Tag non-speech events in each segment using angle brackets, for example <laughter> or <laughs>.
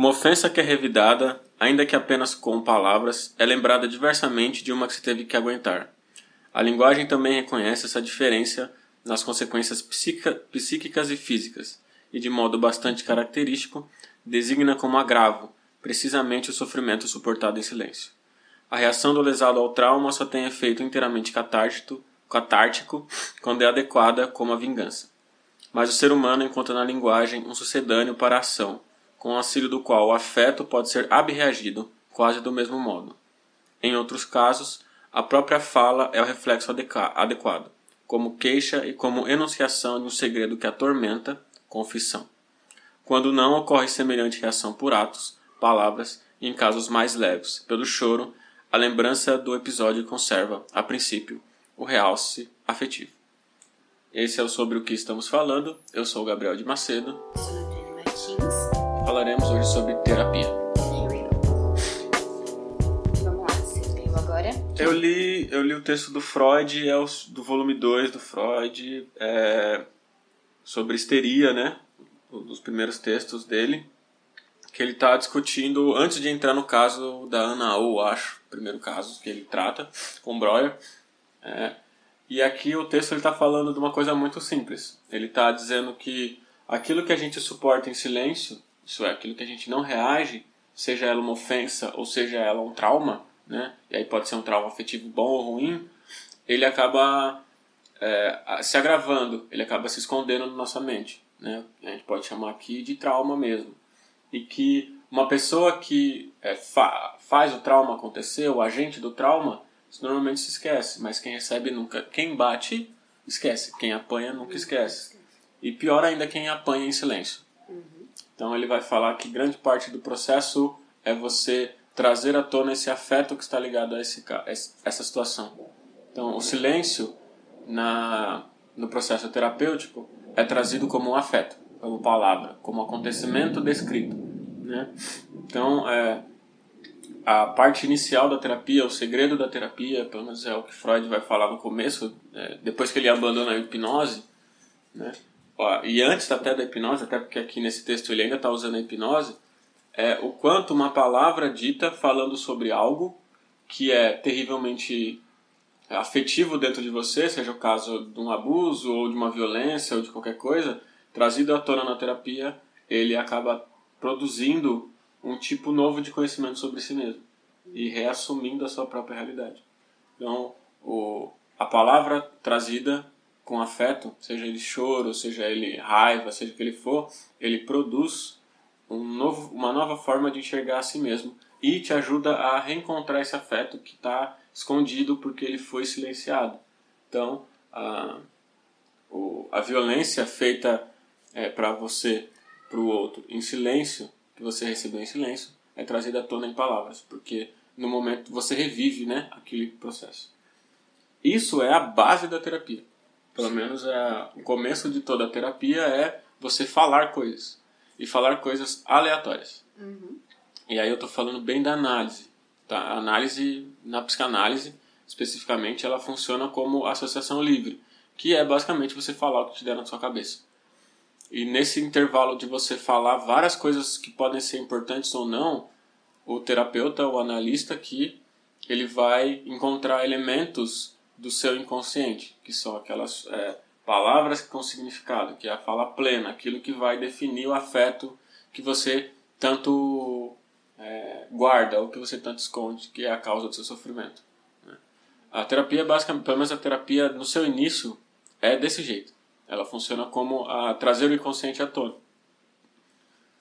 Uma ofensa que é revidada, ainda que apenas com palavras, é lembrada diversamente de uma que se teve que aguentar. A linguagem também reconhece essa diferença nas consequências psíquicas e físicas, e de modo bastante característico, designa como agravo precisamente o sofrimento suportado em silêncio. A reação do lesado ao trauma só tem efeito inteiramente catártico, catártico <laughs> quando é adequada como a vingança. Mas o ser humano encontra na linguagem um sucedâneo para a ação, com auxílio do qual o afeto pode ser abreagido quase do mesmo modo. Em outros casos, a própria fala é o reflexo adequado, como queixa e como enunciação de um segredo que atormenta, confissão. Quando não ocorre semelhante reação por atos, palavras e, em casos mais leves, pelo choro, a lembrança do episódio conserva, a princípio, o realce afetivo. Esse é o sobre o que estamos falando. Eu sou o Gabriel de Macedo. Falaremos hoje sobre terapia. Vamos lá, você leu agora? Eu li, eu li o texto do Freud, é o, do volume 2 do Freud, é, sobre histeria, né? Um dos primeiros textos dele que ele está discutindo, antes de entrar no caso da Ana ou acho, primeiro caso que ele trata com Breuer. É, e aqui o texto está falando de uma coisa muito simples. Ele está dizendo que aquilo que a gente suporta em silêncio, isso é, aquilo que a gente não reage, seja ela uma ofensa ou seja ela um trauma, né? e aí pode ser um trauma afetivo bom ou ruim, ele acaba é, se agravando, ele acaba se escondendo na nossa mente. Né? A gente pode chamar aqui de trauma mesmo e que uma pessoa que é, fa faz o trauma acontecer, o agente do trauma, normalmente se esquece, mas quem recebe nunca. Quem bate, esquece. Quem apanha, nunca esquece. E pior ainda, quem apanha em silêncio. Então ele vai falar que grande parte do processo é você trazer à tona esse afeto que está ligado a esse, essa situação. Então o silêncio na, no processo terapêutico é trazido como um afeto como palavra, como acontecimento descrito. Né? Então, é, a parte inicial da terapia, o segredo da terapia, pelo menos é o que Freud vai falar no começo, é, depois que ele abandona a hipnose, né? E antes até da hipnose, até porque aqui nesse texto ele ainda está usando a hipnose, é o quanto uma palavra dita falando sobre algo que é terrivelmente afetivo dentro de você, seja o caso de um abuso ou de uma violência ou de qualquer coisa, trazido à tona na terapia, ele acaba produzindo um tipo novo de conhecimento sobre si mesmo e reassumindo a sua própria realidade. Então, o, a palavra trazida com afeto, seja ele choro, seja ele raiva, seja o que ele for, ele produz um novo, uma nova forma de enxergar a si mesmo e te ajuda a reencontrar esse afeto que está escondido porque ele foi silenciado. Então, a, o, a violência feita é, para você, para o outro, em silêncio, que você recebeu em silêncio, é trazida à tona em palavras, porque no momento você revive né, aquele processo. Isso é a base da terapia. Pelo menos é, o começo de toda a terapia é você falar coisas. E falar coisas aleatórias. Uhum. E aí eu estou falando bem da análise. Tá? A análise, na psicanálise, especificamente, ela funciona como associação livre, que é basicamente você falar o que te der na sua cabeça. E nesse intervalo de você falar várias coisas que podem ser importantes ou não, o terapeuta, o analista aqui, ele vai encontrar elementos do seu inconsciente, que são aquelas é, palavras com significado, que é a fala plena, aquilo que vai definir o afeto que você tanto é, guarda ou que você tanto esconde, que é a causa do seu sofrimento. Né? A terapia, basicamente, pelo menos a terapia no seu início, é desse jeito. Ela funciona como a trazer o inconsciente à tona.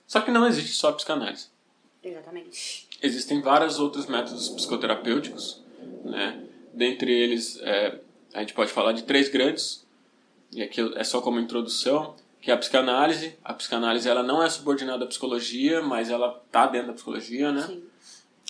Só que não existe só a psicanálise. Exatamente. Existem vários outros métodos psicoterapêuticos, né? Dentre eles, é, a gente pode falar de três grandes, e aqui é só como introdução, que é a psicanálise. A psicanálise ela não é subordinada à psicologia, mas ela está dentro da psicologia, né? Sim.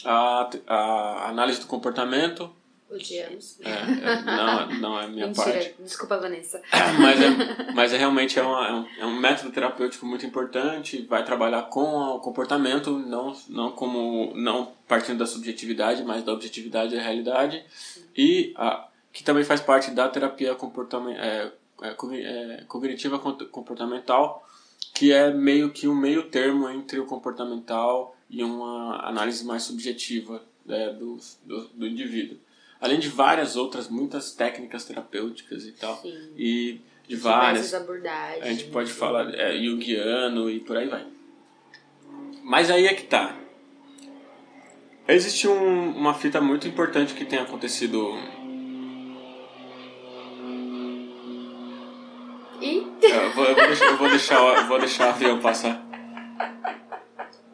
A, a análise do comportamento, Odiamos. é, é, não, não é a minha Mentira, parte. desculpa, Vanessa. <coughs> mas é, mas é realmente é, uma, é, um, é um método terapêutico muito importante vai trabalhar com o comportamento não não como não partindo da subjetividade mas da objetividade da realidade e a, que também faz parte da terapia comportament, é, é, cogni- cognitiva comportamental que é meio que um meio termo entre o comportamental e uma análise mais subjetiva né, do, do, do indivíduo. Além de várias outras, muitas técnicas terapêuticas e tal. Sim. E de várias. Abordagens. A gente pode falar é, Jungiano e por aí vai. Mas aí é que tá. Existe um- uma fita muito importante que tem acontecido. E Eu vou, eu vou deixar, eu vou deixar, eu vou deixar o avião passar.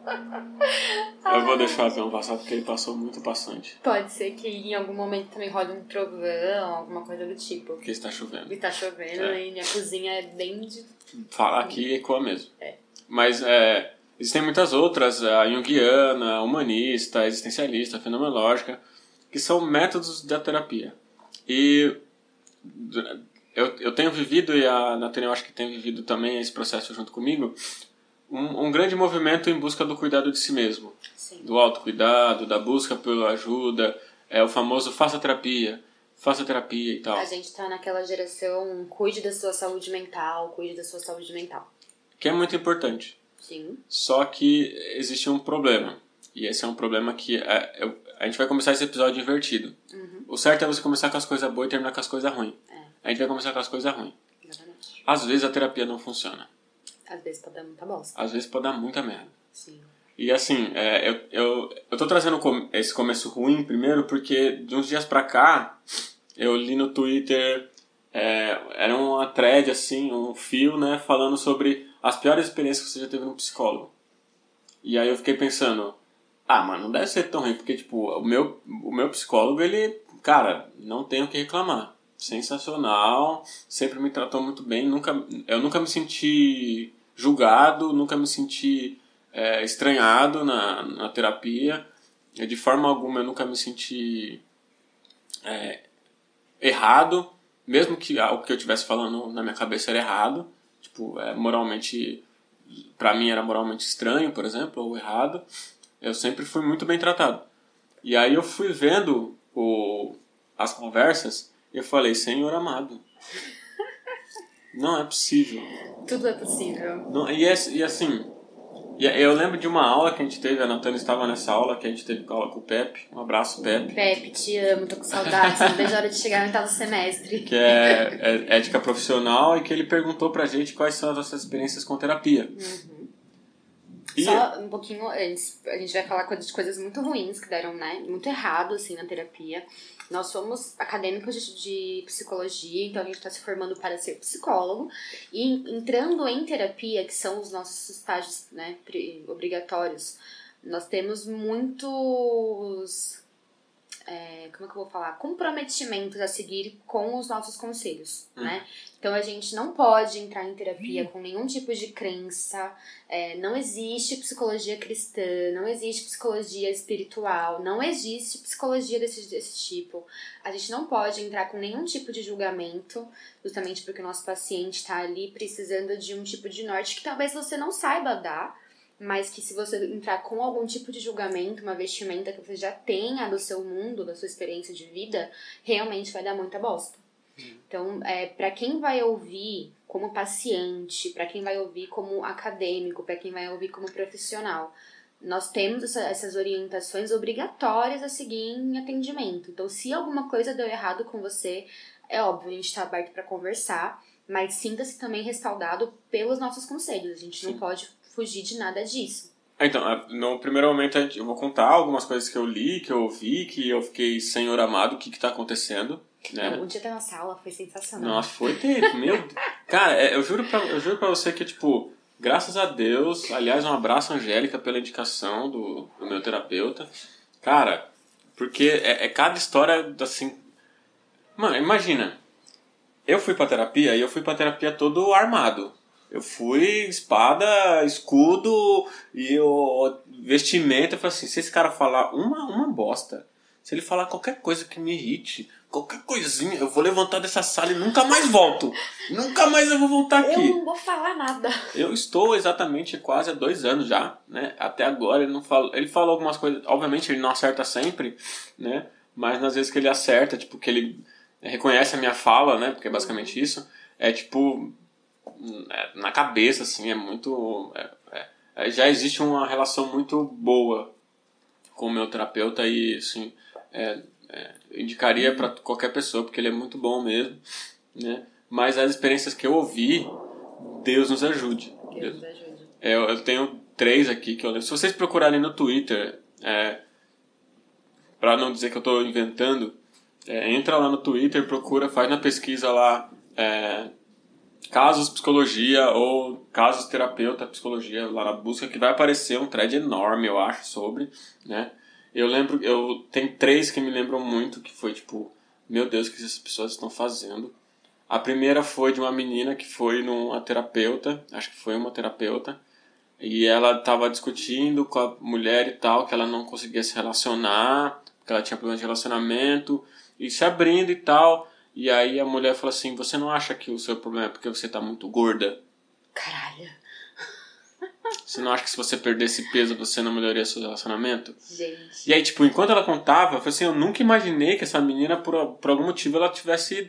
<laughs> Eu vou deixar o avião passar porque ele passou muito passante. pode ser que em algum momento também role um trovão, alguma coisa do tipo. Porque está chovendo. E tá chovendo É. e minha cozinha é bem de. Fala aqui ecoa mesmo. É. Mas é, existem muitas outras, a junguiana, a humanista, a existencialista, a fenomenológica, que são métodos da terapia. E eu, eu tenho vivido, e a Nathalie eu acho que tem vivido também esse processo junto comigo, um, um grande movimento em busca do cuidado de si mesmo. Sim. Do autocuidado, da busca pela ajuda, é o famoso faça terapia, faça terapia e tal. A gente tá naquela geração cuide da sua saúde mental, cuide da sua saúde mental. Que é muito importante. Sim. Só que existe um problema. E esse é um problema que é, eu- a gente vai começar esse episódio invertido. O certo é você começar com as coisas boas e terminar com as coisas ruins. A gente vai começar com as coisas ruins. Exatamente. Às vezes a terapia não funciona. Às vezes pode dar muita bosta. Às vezes pode dar muita merda. Sim. E assim, é, eu, eu, eu tô trazendo esse começo ruim primeiro porque de uns dias pra cá eu li no Twitter, é, era uma thread assim, um fio, né, falando sobre as piores experiências que você já teve no psicólogo. E aí eu fiquei pensando, ah, mano, não deve ser tão ruim, porque tipo, o meu, o meu psicólogo, ele, cara, não tenho o que reclamar. Sensacional, sempre me tratou muito bem, nunca, eu nunca me senti julgado, nunca me senti é, estranhado na, na terapia. De forma alguma eu nunca me senti é, errado, mesmo que o que eu estivesse falando na minha cabeça era errado. Tipo, é, moralmente, pra mim era moralmente estranho, por exemplo, ou errado. Eu sempre fui muito bem tratado. E aí eu fui vendo o, as conversas e eu falei, Senhor amado, não é possível. Tudo é possível. Não, e, é- e assim, e eu lembro de uma aula que a gente teve, a Natana estava nessa aula, que a gente teve aula com o Pepe. Um abraço, Pepe. Pepe, te amo, tô com saudades. <laughs> Não vejo a hora de chegar no oitavo semestre. Que é, é ética profissional e que ele perguntou pra gente quais são as nossas experiências com terapia. E, Só um pouquinho antes, a gente vai falar de coisas muito ruins que deram, né? Muito errado, assim, na terapia. Nós somos acadêmicos de, de psicologia, então a gente está se formando para ser psicólogo. E entrando em terapia, que são os nossos estágios né, obrigatórios, nós temos muitos. É, como é que eu vou falar? Comprometimentos a seguir com os nossos conselhos, né? Então a gente não pode entrar em terapia com nenhum tipo de crença, é, não existe psicologia cristã, não existe psicologia espiritual, não existe psicologia desse, desse tipo. A gente não pode entrar com nenhum tipo de julgamento, justamente porque o nosso paciente está ali precisando de um tipo de norte que talvez você não saiba dar, mas que se você entrar com algum tipo de julgamento, uma vestimenta que você já tenha do seu mundo, da sua experiência de vida, realmente vai dar muita bosta. Então, é, para quem vai ouvir como paciente, para quem vai ouvir como acadêmico, para quem vai ouvir como profissional, nós temos essa- essas orientações obrigatórias a seguir em atendimento. Então, se alguma coisa deu errado com você, é óbvio, a gente está aberto para conversar, mas sinta-se também respaldado pelos nossos conselhos. A gente não Sim. pode fugir de nada disso. então, no primeiro momento eu vou contar algumas coisas que eu li, que eu ouvi, que eu fiquei, Senhor amado, o que que tá acontecendo, né? O dia da nossa aula foi sensacional. Nossa, foi terrível, meu Deus. Cara, é, eu juro, pra, eu juro pra você que, tipo, graças a Deus, aliás, um abraço, Angélica, pela indicação do, do meu terapeuta. Cara, porque é, é cada história, assim... Mano, imagina, eu fui pra terapia e eu fui pra terapia todo armado. Eu fui espada, escudo e o vestimenta. Eu falei assim, se esse cara falar uma, uma bosta, se ele falar qualquer coisa que me irrite, qualquer coisinha, eu vou levantar dessa sala e nunca mais volto. nunca mais eu vou voltar Eu aqui. não vou falar nada. Eu estou exatamente quase há dois anos já, né? Até agora ele não falou. Ele falou algumas coisas. Obviamente ele não acerta sempre, né? Mas nas vezes que ele acerta, tipo, que ele reconhece a minha fala, né? Porque é basicamente isso. É tipo. É, na cabeça, assim, é muito. É, é, já existe uma relação muito boa com o meu terapeuta e, assim, é, é, indicaria para qualquer pessoa, porque ele é muito bom mesmo, né? Mas as experiências que eu ouvi, Deus nos ajude. Deus nos ajude. É, eu, eu tenho três aqui que eu lembro. Se vocês procurarem no Twitter, é, para não dizer que eu estou inventando, é, entra lá no Twitter, procura, faz na pesquisa lá é, casos psicologia ou casos terapeuta psicologia lá na busca que vai aparecer um thread enorme, eu acho, sobre, né? Eu lembro, eu tem três que me lembram muito que foi tipo, meu Deus, o que essas pessoas estão fazendo? A primeira foi de uma menina que foi numa terapeuta, acho que foi uma terapeuta, e ela estava discutindo com a mulher e tal, que ela não conseguia se relacionar, que ela tinha problemas de relacionamento, e se abrindo e tal. E aí a mulher falou assim: Você não acha que o seu problema é porque você tá muito gorda? Caralho. Você não acha que se você perder esse peso você não melhoraria seu relacionamento? Gente. E aí, tipo, enquanto ela contava, eu falei assim: Eu nunca imaginei que essa menina, por, por algum motivo, ela tivesse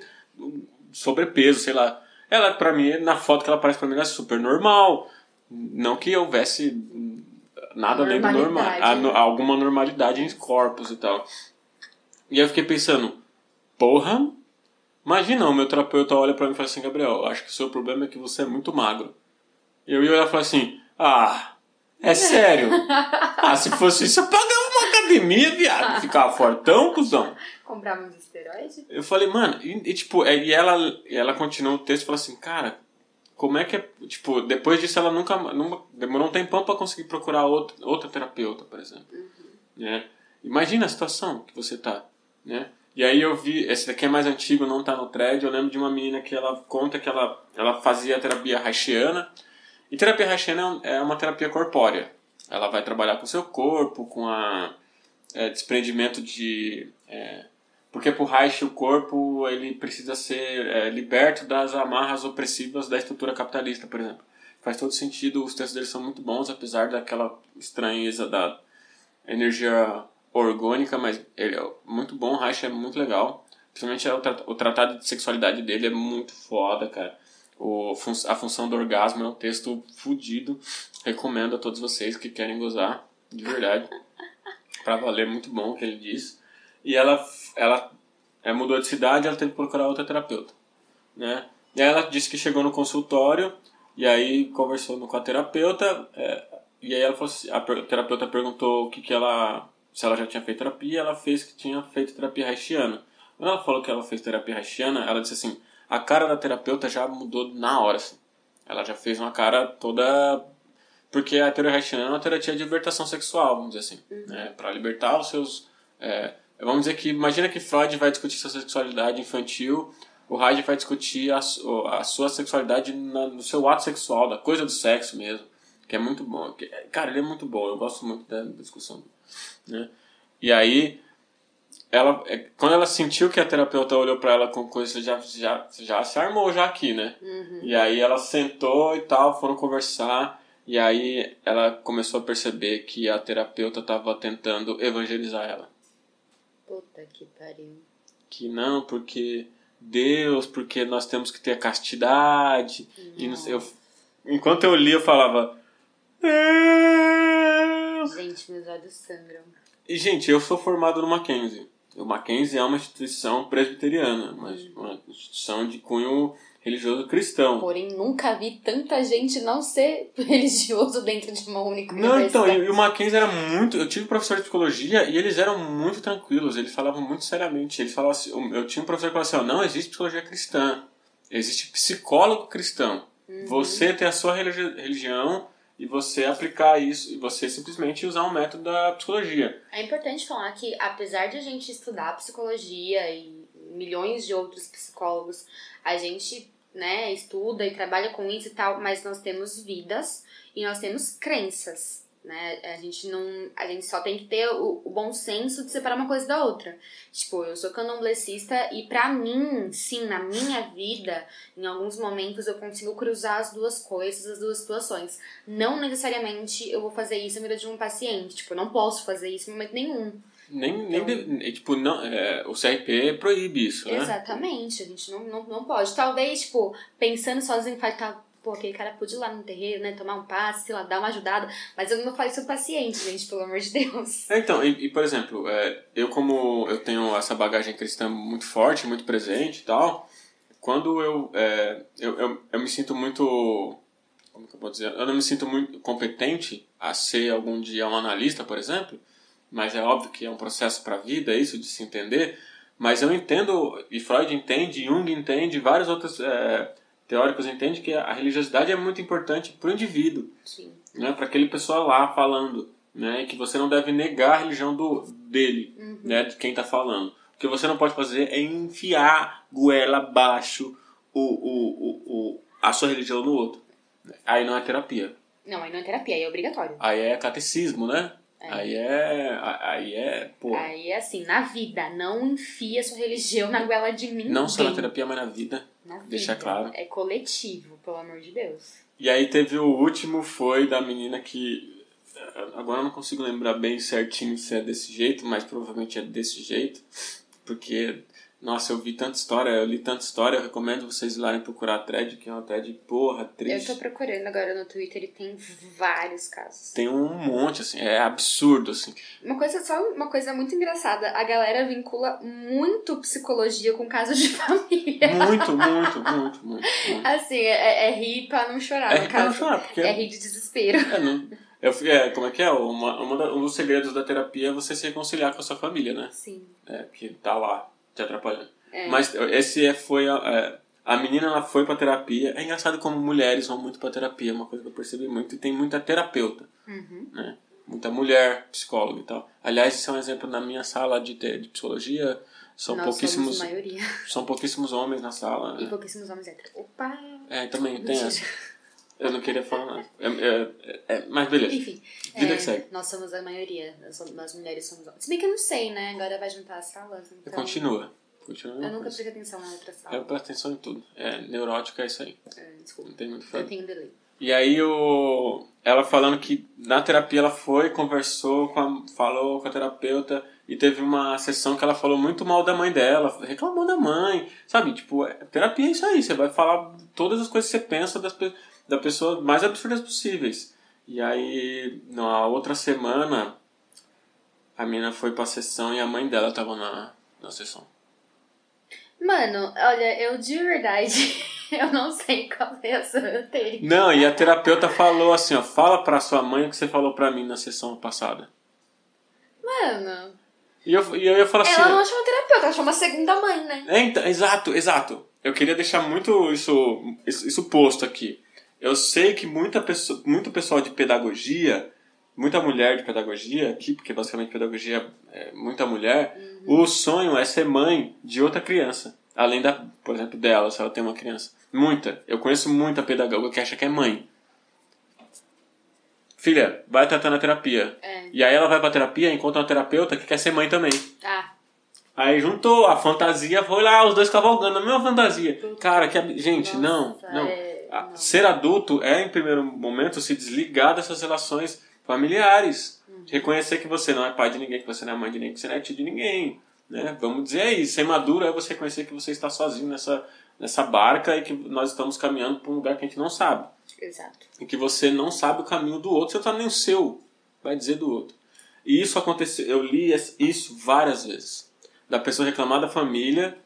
sobrepeso, sei lá. Ela, pra mim, na foto que ela aparece pra mim, ela é super normal. Não que houvesse nada além do normal. Alguma normalidade em corpos e tal. E aí eu fiquei pensando, porra, imagina, o meu terapeuta olha pra mim e fala assim, Gabriel, acho que o seu problema é que você é muito magro. Eu ia olhar e falar assim, ah, é sério? ah, se fosse isso, eu pagava uma academia, viado, ficava fortão, cuzão. Comprar uns esteroides? Eu falei, mano, e, e, tipo, é, e ela, e ela continua o texto e fala assim, cara, como é que é. Tipo, depois disso ela nunca. nunca demorou um tempão pra conseguir procurar outra, outra terapeuta, por exemplo. Né? Imagina a situação que você tá, né? E aí eu vi, esse daqui é mais antigo, não tá no thread, eu lembro de uma menina que ela conta que ela, ela fazia terapia haitiana. E terapia haitiana é uma terapia corpórea. Ela vai trabalhar com o seu corpo, com a é, desprendimento de... é, porque pro Reich o corpo ele precisa ser é, liberto das amarras opressivas da estrutura capitalista, por exemplo. Faz todo sentido, os textos dele são muito bons, apesar daquela estranheza da energia orgânica, mas ele é muito bom, Reich é muito legal. Principalmente o, tra- o tratado de sexualidade dele é muito foda, cara. O, fun- a função do orgasmo é um texto fudido. Recomendo a todos vocês que querem gozar, de verdade. pra valer, muito bom o que ele diz. E ela, ela é, mudou de cidade ela teve que procurar outra terapeuta. Né? E aí ela disse que chegou no consultório e aí conversou com a terapeuta. é, e aí ela falou assim, a terapeuta perguntou o que, que ela. Se ela já tinha feito terapia, ela fez que tinha feito terapia haitiana. Quando ela falou que ela fez terapia haitiana, ela disse assim, a cara da terapeuta já mudou na hora, assim. Ela já fez uma cara toda... Porque a terapia haitiana é uma terapia de libertação sexual, vamos dizer assim. Né? Para libertar os seus... é, vamos dizer que... Imagina que Freud vai discutir sua sexualidade infantil, o Reich vai discutir a, a sua sexualidade na- no seu ato sexual, da coisa do sexo mesmo. Que é muito bom. Que- Cara, ele é muito bom. Eu gosto muito da discussão. Né? E aí ela é, quando ela sentiu que a terapeuta olhou pra ela com coisa já já já se armou já aqui né e aí ela sentou e tal foram conversar e aí ela começou a perceber que a terapeuta estava tentando evangelizar ela Puta que pariu. que não porque Deus porque nós temos que ter a castidade e não sei, eu, enquanto eu li eu falava Deus Gente, meus olhos sangram. E, gente, eu sou formado no Mackenzie. O Mackenzie é uma instituição presbiteriana, mas uma instituição de cunho religioso cristão. Porém, nunca vi tanta gente não ser <laughs> religioso dentro de uma única Não, então, e, o Mackenzie era muito. Eu tive professor de psicologia e eles eram muito tranquilos, eles falavam muito seriamente. Eles falavam assim, eu tinha um professor que falava assim: não existe psicologia cristã, existe psicólogo cristão. Você tem a sua religi- religião e você aplicar isso, e você simplesmente usar um método da psicologia. É importante falar que, apesar de a gente estudar psicologia e milhões de outros psicólogos, a gente né, estuda e trabalha com isso e tal, mas nós temos vidas e nós temos crenças. Né? A gente não. A gente só tem que ter o, o bom senso de separar uma coisa da outra. Tipo, eu sou candomblessista e pra mim, sim, na minha vida, em alguns momentos eu consigo cruzar as duas coisas, as duas situações. Não necessariamente eu vou fazer isso na vida de um paciente. Tipo, eu não posso fazer isso em momento nenhum. Nem, nem deve- tipo, não, é, o CRP proíbe isso, né? Exatamente, a gente não, não, não pode. Talvez, tipo, pensando sozinho, tá, pô, aquele cara pôde ir lá no terreiro, né, tomar um passe, sei lá, dar uma ajudada, mas eu não falo isso paciente, gente, pelo amor de Deus. É, então, e, e, por exemplo, é, eu como eu tenho essa bagagem cristã muito forte, muito presente e tal, quando eu, é, eu, eu, eu me sinto muito como que eu vou dizer? Eu não me sinto muito competente a ser algum dia um analista, por exemplo, mas é óbvio que é um processo para a vida, isso de se entender. Mas eu entendo, e Freud entende, Jung entende, vários outros é, teóricos entendem que a religiosidade é muito importante para o indivíduo, Sim. né, para aquele pessoa lá falando, né, que você não deve negar a religião do dele, Uhum. né, de quem está falando. O que você não pode fazer é enfiar goela abaixo o, o, o, o, a sua religião no outro. Aí não é terapia. Não, aí não é terapia, aí é obrigatório. Aí é catecismo, né? Aí é. Aí é. Pô. Aí é assim, na vida, não enfia sua religião na goela de ninguém. Não só na terapia, mas na vida. Na vida. Deixa claro. É coletivo, pelo amor de Deus. E aí teve o último, foi da menina que. Agora eu não consigo lembrar bem certinho se é desse jeito, mas provavelmente é desse jeito. Porque, nossa, eu vi tanta história, eu li tanta história, eu recomendo vocês ir lá e procurar a thread, que é uma thread, porra, Eu triste. tô procurando agora no Twitter e tem vários casos. Tem um monte, assim, é absurdo, assim. Uma coisa, só uma coisa muito engraçada, a galera vincula muito psicologia com casos de <laughs> família. Muito, muito, muito, muito. muito. Assim, é, é rir pra não chorar, É rir pra não chorar, porque- É rir de desespero. É, não, eu, é, como é que é? Uma, uma da- um dos segredos da terapia é você se reconciliar com a sua família, né? Sim. É, que tá lá te atrapalhando. É. Mas esse é, foi a, é, a menina ela foi pra terapia. É engraçado como mulheres vão muito pra terapia, é uma coisa que eu percebi muito. E tem muita terapeuta, Uhum. né? Muita mulher psicóloga e tal. Aliás, isso é um exemplo na minha sala de, te- de psicologia. São Nós pouquíssimos, são pouquíssimos homens na sala. E né? pouquíssimos homens héteros. Opa! É, também tem essa. Eu não queria falar nada. É, é, é, é, mas beleza. Enfim. Vida é, que segue. Nós somos a maioria. Nós, somos, nós mulheres somos homens. Se bem que eu não sei, né? Agora vai juntar as salas. Então... Continua. Continua. Eu nunca prestei atenção na outra Eu sala. presto atenção em tudo. É, neurótica é isso aí. É, desculpa. Não tem muito que Eu tenho delay. E aí o, ela falando que na terapia ela foi, conversou com a, falou com a terapeuta e teve uma sessão que ela falou muito mal da mãe dela, reclamou da mãe, sabe? Tipo, terapia é isso aí, você vai falar todas as coisas que você pensa das, pe- da pessoa mais absurdas possíveis. E aí, na outra semana, a menina foi pra sessão e a mãe dela tava na, na sessão. Mano, olha, eu de verdade, <laughs> eu não sei qual a sua roteiro. Não, e a terapeuta falou assim, ó, fala pra sua mãe o que você falou pra mim na sessão passada. Mano, E eu, e eu ia falar assim... ela não chama terapeuta, ela chama segunda mãe, né? É, então, exato, exato. Eu queria deixar muito isso, isso, isso posto aqui. Eu sei que muita pessoa, muito pessoal de pedagogia, muita mulher de pedagogia aqui, porque basicamente pedagogia é muita mulher, o sonho é ser mãe de outra criança. Além da, por exemplo, dela, se ela tem uma criança. Muita. Eu conheço muita pedagoga que acha que é mãe. Filha, vai tratar na terapia. É. E aí ela vai pra terapia, encontra uma terapeuta que quer ser mãe também. Ah, Aí juntou, a fantasia foi lá, os dois cavalgando, a mesma fantasia. Cara, que. Gente, não, Nossa, não. é- A- não. Ser adulto é, em primeiro momento, se desligar dessas relações familiares. Uhum. Reconhecer que você não é pai de ninguém, que você não é mãe de ninguém, que você não é tio de ninguém. Né? Vamos dizer aí, ser maduro é você reconhecer que você está sozinho nessa, nessa barca e que nós estamos caminhando para um lugar que a gente não sabe. exato. E que você não sabe o caminho do outro, você não sabe nem o seu, vai dizer do outro. E isso aconteceu, eu li isso várias vezes. Da pessoa reclamar da família,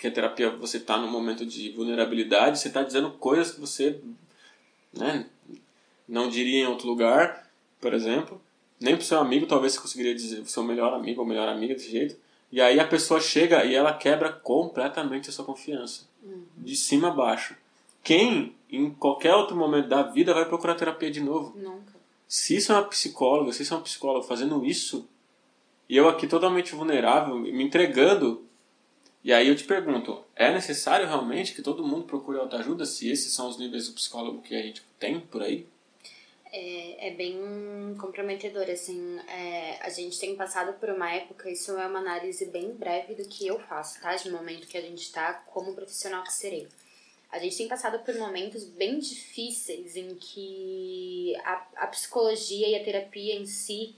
porque a terapia você está num momento de vulnerabilidade, você está dizendo coisas que você né, não diria em outro lugar, por exemplo. Nem pro seu amigo, talvez você conseguiria dizer, seu melhor amigo ou melhor amiga desse jeito. E aí a pessoa chega e ela quebra completamente a sua confiança. De cima a baixo. Quem, em qualquer outro momento da vida, vai procurar terapia de novo? Nunca. Se isso é uma psicóloga, se isso é um psicólogo fazendo isso, e eu aqui totalmente vulnerável, me entregando, e aí eu te pergunto, é necessário realmente que todo mundo procure autoajuda se esses são os níveis do psicólogo que a gente tem por aí? É, é bem comprometedor, assim. é, a gente tem passado por uma época, isso é uma análise bem breve do que eu faço, tá? De momento que a gente tá como profissional que serei. A gente tem passado por momentos bem difíceis em que a, a psicologia e a terapia em si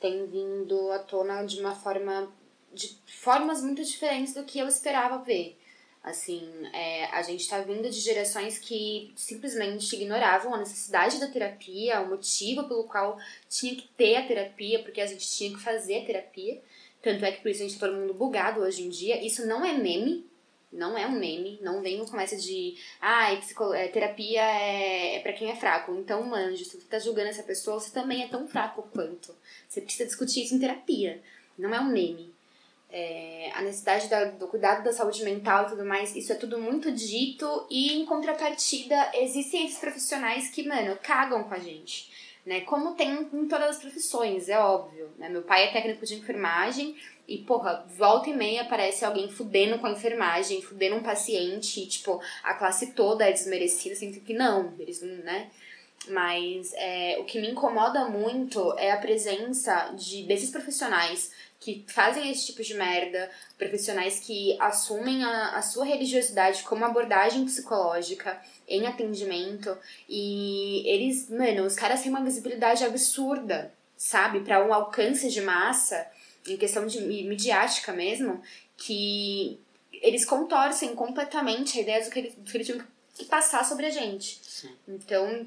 tem vindo à tona de uma forma. De formas muito diferentes do que eu esperava ver. Assim, é, a gente está vindo de gerações que simplesmente ignoravam a necessidade da terapia, o motivo pelo qual tinha que ter a terapia, porque a gente tinha que fazer a terapia. Tanto é que por isso a gente tá todo mundo bugado hoje em dia. Isso não é meme, não é um meme, não vem com essa de ah, é, terapia é, é para quem é fraco. Então, manjo, se você tá julgando essa pessoa, você também é tão fraco quanto. Você precisa discutir isso em terapia. Não é um meme é, a necessidade da, do cuidado da saúde mental e tudo mais, isso é tudo muito dito e em contrapartida existem esses profissionais que, mano, cagam com a gente, né? Como tem em todas as profissões, é óbvio, né? Meu pai é técnico de enfermagem e, porra, volta e meia aparece alguém fudendo com a enfermagem, fudendo um paciente e, tipo, a classe toda é desmerecida, assim, que não, eles, né? Mas é, o que me incomoda muito é a presença de, desses profissionais que fazem esse tipo de merda, profissionais que assumem a, a sua religiosidade como abordagem psicológica em atendimento e eles, mano, os caras têm uma visibilidade absurda, sabe, para um alcance de massa, em questão de midiática mesmo, que eles contorcem completamente a ideia do que eles, do que eles tinham que passar sobre a gente. Sim. Então,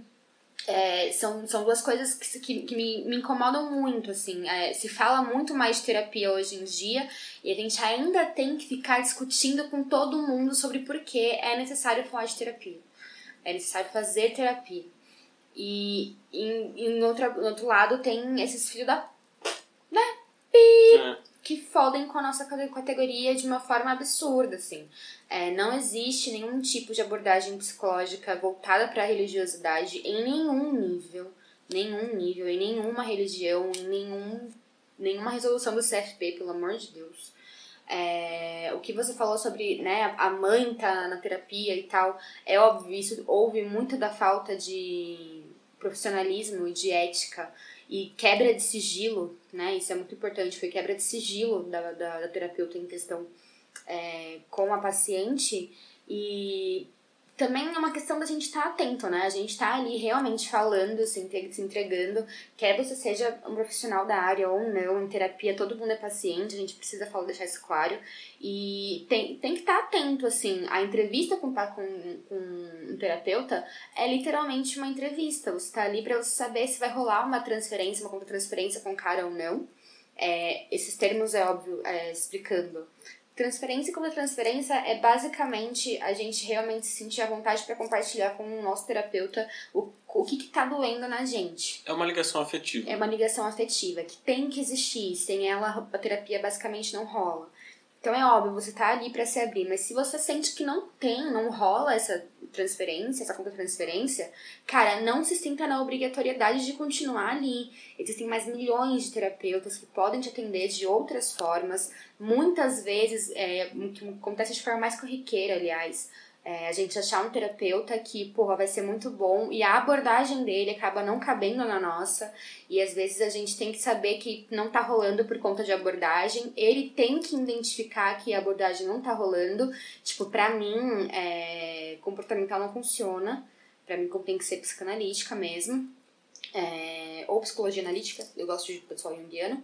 é, são, são duas coisas que, que, que me, me incomodam muito, assim. É, se fala muito mais de terapia hoje em dia e a gente ainda tem que ficar discutindo com todo mundo sobre por que é necessário falar de terapia. É necessário fazer terapia. E em, em, em outro lado tem esses filhos da... Né? Pi, é. Que fodem com a nossa categoria de uma forma absurda, assim. É, não existe nenhum tipo de abordagem psicológica voltada para a religiosidade em nenhum nível, nenhum nível, em nenhuma religião, em nenhum, nenhuma resolução do CFP, pelo amor de Deus. É, o que você falou sobre né, a mãe tá na terapia e tal, é óbvio, isso houve muito da falta de profissionalismo e de ética e quebra de sigilo, né? Isso é muito importante, foi quebra de sigilo da, da, da terapeuta em questão é, com a paciente e também é uma questão da gente estar tá atento, né? A gente tá ali realmente falando, se, entregando, quer você seja um profissional da área ou não, em terapia todo mundo é paciente, a gente precisa falar, deixar isso claro. E tem, tem que estar tá atento, assim, a entrevista com, com, com um terapeuta é literalmente uma entrevista. Você tá ali para você saber se vai rolar uma transferência, uma contra-transferência com o cara ou não. É, esses termos é óbvio, é, explicando Transferência como transferência é basicamente a gente realmente sentir a vontade para compartilhar com o nosso terapeuta o, o que, está doendo na gente. É uma ligação afetiva. É uma ligação afetiva que tem que existir. Sem ela, a terapia basicamente não rola. Então é óbvio, você tá ali para se abrir, mas se você sente que não tem, não rola essa transferência, essa conta transferência, cara, não se sinta na obrigatoriedade de continuar ali. Existem mais milhões de terapeutas que podem te atender de outras formas, muitas vezes, é, que acontece de forma mais corriqueira, aliás. É, a gente achar um terapeuta que, porra, vai ser muito bom e a abordagem dele acaba não cabendo na nossa. E às vezes a gente tem que saber que não tá rolando por conta de abordagem. Ele tem que identificar que a abordagem não tá rolando. Tipo, pra mim, é, comportamental não funciona. Pra mim, tem que ser psicanalítica mesmo. É, ou psicologia analítica. Eu gosto de pessoal junguiano.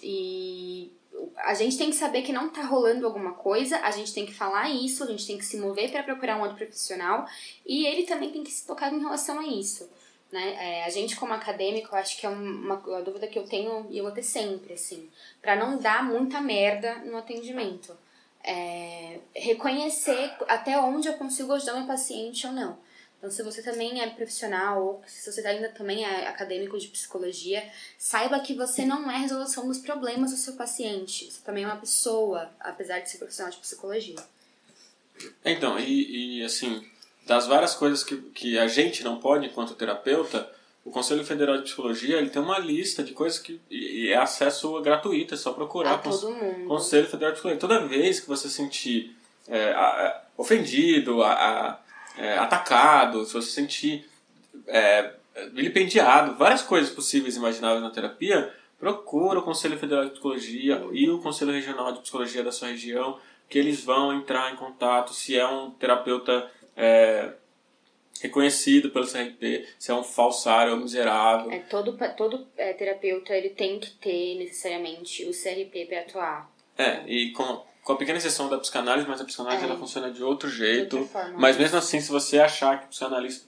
E a gente tem que saber que não tá rolando alguma coisa, a gente tem que falar isso, a gente tem que se mover para procurar um outro profissional e ele também tem que se tocar em relação a isso. Né? É, a gente, como acadêmico, eu acho que é uma, uma dúvida que eu tenho e eu vou ter sempre, assim, para não dar muita merda no atendimento. É, reconhecer até onde eu consigo ajudar meu paciente ou não. Então, se você também é profissional ou se você ainda também é acadêmico de psicologia, saiba que você não é a resolução dos problemas do seu paciente. Você também é uma pessoa, apesar de ser profissional de psicologia. Então, e, e assim, das várias coisas que, que a gente não pode enquanto terapeuta, o Conselho Federal de Psicologia ele tem uma lista de coisas que e é acesso gratuito, é só procurar. A todo mundo. Conselho Federal de Psicologia. Toda vez que você sentir é, a, ofendido, a, a é, atacado, se você se sentir é, vilipendiado, várias coisas possíveis e imagináveis na terapia, procura o Conselho Federal de Psicologia e o Conselho Regional de Psicologia da sua região, que eles vão entrar em contato se é um terapeuta é, reconhecido pelo CRP, se é um falsário ou miserável. É, todo todo é, terapeuta ele tem que ter necessariamente o CRP para atuar. É, e com, com a pequena exceção da psicanálise, mas a psicanálise É. ela funciona de outro jeito. De forma. Mas mesmo assim, se você achar que o psicanalista.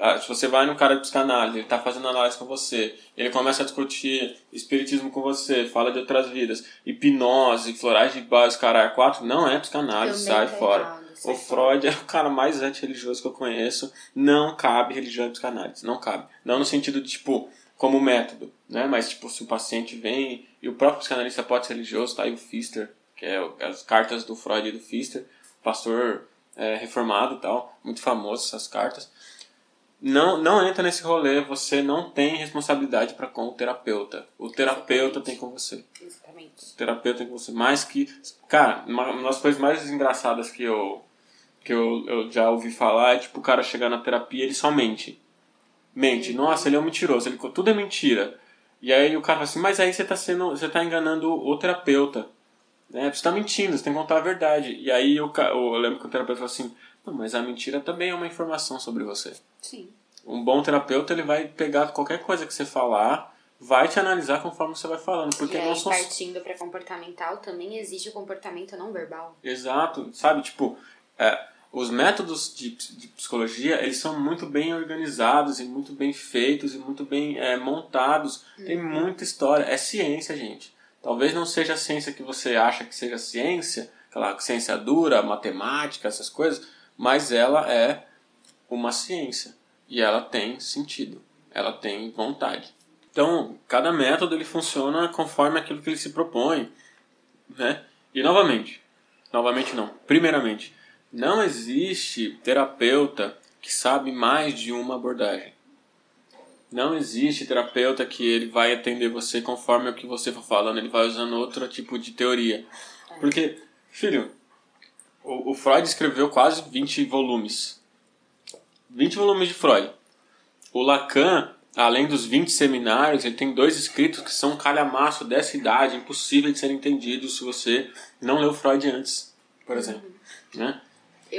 ah, Se você vai num cara de psicanálise, ele tá fazendo análise com você, ele começa a discutir espiritismo com você, fala de outras vidas, hipnose, florais de base, cara, quatro, não é psicanálise, sai tá fora. errado, sai O fora. Freud é o cara mais antirreligioso que eu conheço. Não cabe religião em psicanálise. Não cabe. Não no sentido de, tipo, como método, né? Mas, tipo, se o paciente vem e o próprio psicanalista pode ser religioso, tá aí o Pfister, que é o- as cartas do Freud e do Pfister, pastor é, reformado e tal, muito famoso essas cartas. Não, não entra nesse rolê, você não tem responsabilidade para com o terapeuta. O terapeuta Exatamente. tem com você Exatamente. terapeuta que você mais que cara uma, uma das coisas mais engraçadas que eu que eu, eu já ouvi falar é tipo o cara chegar na terapia ele só mente mente nossa ele é um mentiroso ele tudo é mentira e aí o cara fala assim mas aí você tá sendo você tá enganando o terapeuta né você tá mentindo você tem que contar a verdade e aí ca- eu lembro que o terapeuta falou assim mas a mentira também é uma informação sobre você Sim. um bom terapeuta ele vai pegar qualquer coisa que você falar vai te analisar conforme você vai falando porque e aí, não são partindo para comportamental, também existe o comportamento não verbal. Exato, sabe? Tipo, é, os métodos de, de psicologia, eles são muito bem organizados e muito bem feitos e muito bem é, montados. Tem muita história. É ciência, gente. Talvez não seja a ciência que você acha que seja ciência, aquela ciência dura, matemática, essas coisas, mas ela é uma ciência e ela tem sentido, ela tem vontade. Então, cada método ele funciona conforme aquilo que ele se propõe, né? E novamente, novamente não. Primeiramente, não existe terapeuta que sabe mais de uma abordagem. Não existe terapeuta que ele vai atender você conforme o que você for falando, ele vai usando outro tipo de teoria. Porque, filho, o, o Freud escreveu quase 20 volumes. 20 volumes de Freud. O Lacan, além dos 20 seminários, ele tem dois escritos que são um calhamaço dessa idade, impossível de ser entendido se você não leu Freud antes, por exemplo. Né?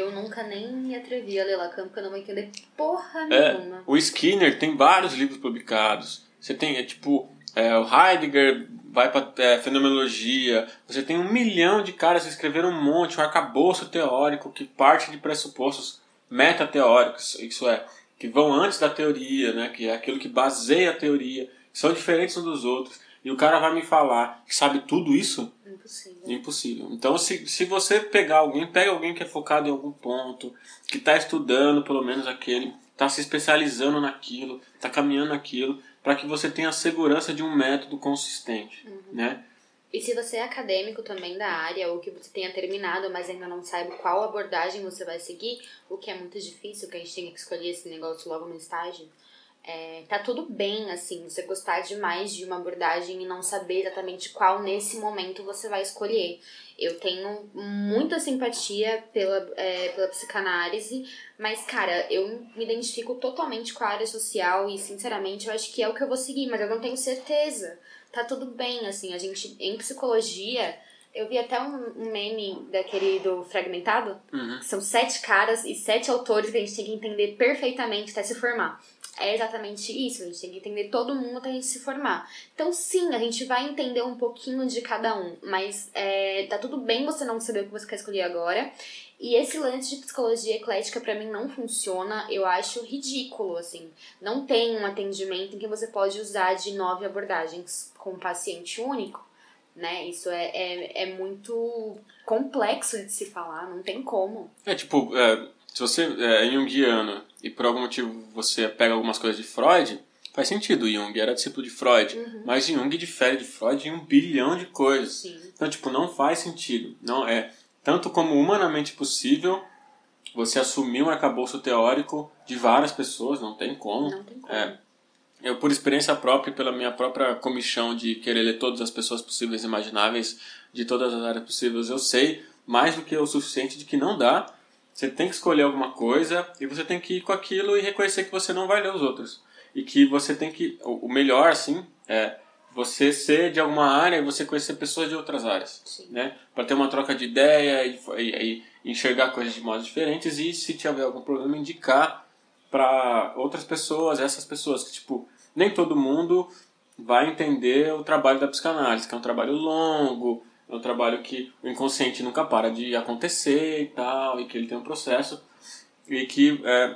Eu nunca nem me atrevi a ler Lacan porque eu não vou entender porra É, nenhuma. o Skinner tem vários livros publicados. Você tem, é, tipo, é, o Heidegger vai para é, fenomenologia. Você tem um milhão de caras que escreveram um monte, um arcabouço teórico que parte de pressupostos metateóricos, isso é, que vão antes da teoria, né, que é aquilo que baseia a teoria, que são diferentes uns dos outros. E o cara vai me falar que sabe tudo isso? Impossível. Impossível. Então, se, se você pegar alguém, pega alguém que é focado em algum ponto, que está estudando pelo menos aquele, está se especializando naquilo, está caminhando naquilo, para que você tenha a segurança de um método consistente, né? E se você é acadêmico também da área, ou que você tenha terminado, mas ainda não sabe qual abordagem você vai seguir, o que é muito difícil, que a gente tem que escolher esse negócio logo no estágio, é, tá tudo bem, assim, você gostar demais de uma abordagem e não saber exatamente qual nesse momento você vai escolher. Eu tenho muita simpatia pela, é, pela psicanálise, mas, cara, eu me identifico totalmente com a área social e, sinceramente, eu acho que é o que eu vou seguir, mas eu não tenho certeza. Tá tudo bem, assim, a gente, em psicologia, eu vi até um, meme daquele do Fragmentado, Uhum. que são sete caras e sete autores que a gente tem que entender perfeitamente até se formar. É exatamente isso, a gente tem que entender todo mundo até a gente se formar. Então, sim, a gente vai entender um pouquinho de cada um, mas é, tá tudo bem você não saber o que você quer escolher agora. E esse lance de psicologia eclética pra mim não funciona, eu acho ridículo, assim. Não tem um atendimento em que você pode usar de nove abordagens com um paciente único, né? Isso é, é, é muito complexo de se falar, não tem como. É tipo, é, se você é junguiano e por algum motivo você pega algumas coisas de Freud, faz sentido. Jung era discípulo de Freud, mas Jung difere de Freud em um bilhão de coisas. Sim. Então, tipo, não faz sentido. Não é tanto como humanamente possível você assumir um arcabouço teórico de várias pessoas, não tem como. Não tem como. É, eu, por experiência própria e pela minha própria comichão de querer ler todas as pessoas possíveis e imagináveis de todas as áreas possíveis, eu sei mais do que o suficiente de que não dá. Você tem que escolher alguma coisa e você tem que ir com aquilo e reconhecer que você não vai ler os outros. E que você tem que. O melhor, assim, é você ser de alguma área e você conhecer pessoas de outras áreas. Sim. Né? Para ter uma troca de ideia e, e- e enxergar coisas de modos diferentes e, se tiver algum problema, indicar para outras pessoas, essas pessoas que, tipo, nem todo mundo vai entender o trabalho da psicanálise, que é um trabalho longo, é um trabalho que o inconsciente nunca para de acontecer e tal, e que ele tem um processo, e que é,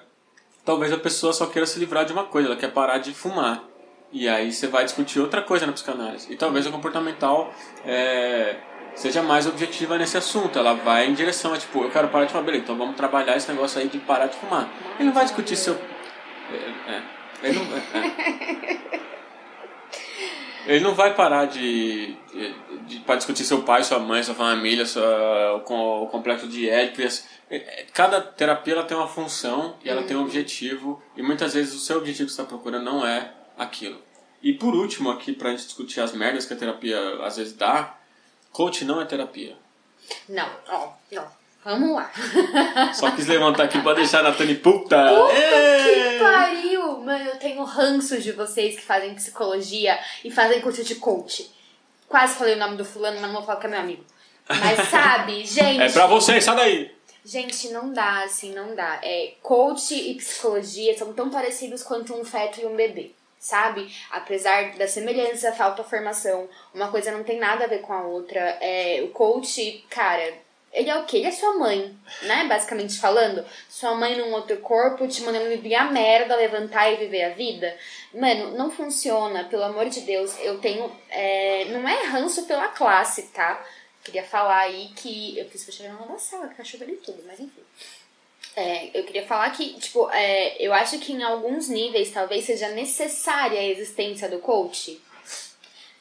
talvez a pessoa só queira se livrar de uma coisa, ela quer parar de fumar. E aí você vai discutir outra coisa na psicanálise. E talvez a comportamental é, seja mais objetiva nesse assunto. Ela vai em direção a tipo, eu quero parar de fumar, beleza, então vamos trabalhar esse negócio aí de parar de fumar. Ele não vai discutir seu. É, é, ele não, é, é. <laughs> Ele não vai parar de, de, de para discutir seu pai, sua mãe, sua família, sua, o, o complexo de Édipo. É, cada terapia ela tem uma função e ela tem um objetivo e muitas vezes o seu objetivo que está procurando não é aquilo. E por último aqui para gente discutir as merdas que a terapia às vezes dá, coach não é terapia. Não, ó, não. Vamos lá. Só quis levantar aqui pra deixar a Natane puta. Puta que pariu! Mano, eu tenho ranço de vocês que fazem psicologia e fazem curso de coach. Quase falei o nome do fulano, mas não vou falar que é meu amigo. Mas <laughs> sabe, gente. É pra vocês, sai daí! Gente, não dá, assim, não dá. É, coach e psicologia são tão parecidos quanto um feto e um bebê sabe? Apesar da semelhança, falta formação, uma coisa não tem nada a ver com a outra. É, o coach, cara, ele é o quê? Ele é sua mãe, né? Basicamente falando. Sua mãe num outro corpo te mandando viver a merda, levantar e viver a vida. Mano, não funciona, pelo amor de Deus. Eu tenho. É, não é ranço pela classe, tá? Queria falar aí que. Eu fiz fechar na sala, que tá chovendo tudo, mas enfim. É, eu queria falar que, tipo, é, eu acho que em alguns níveis talvez seja necessária a existência do coach.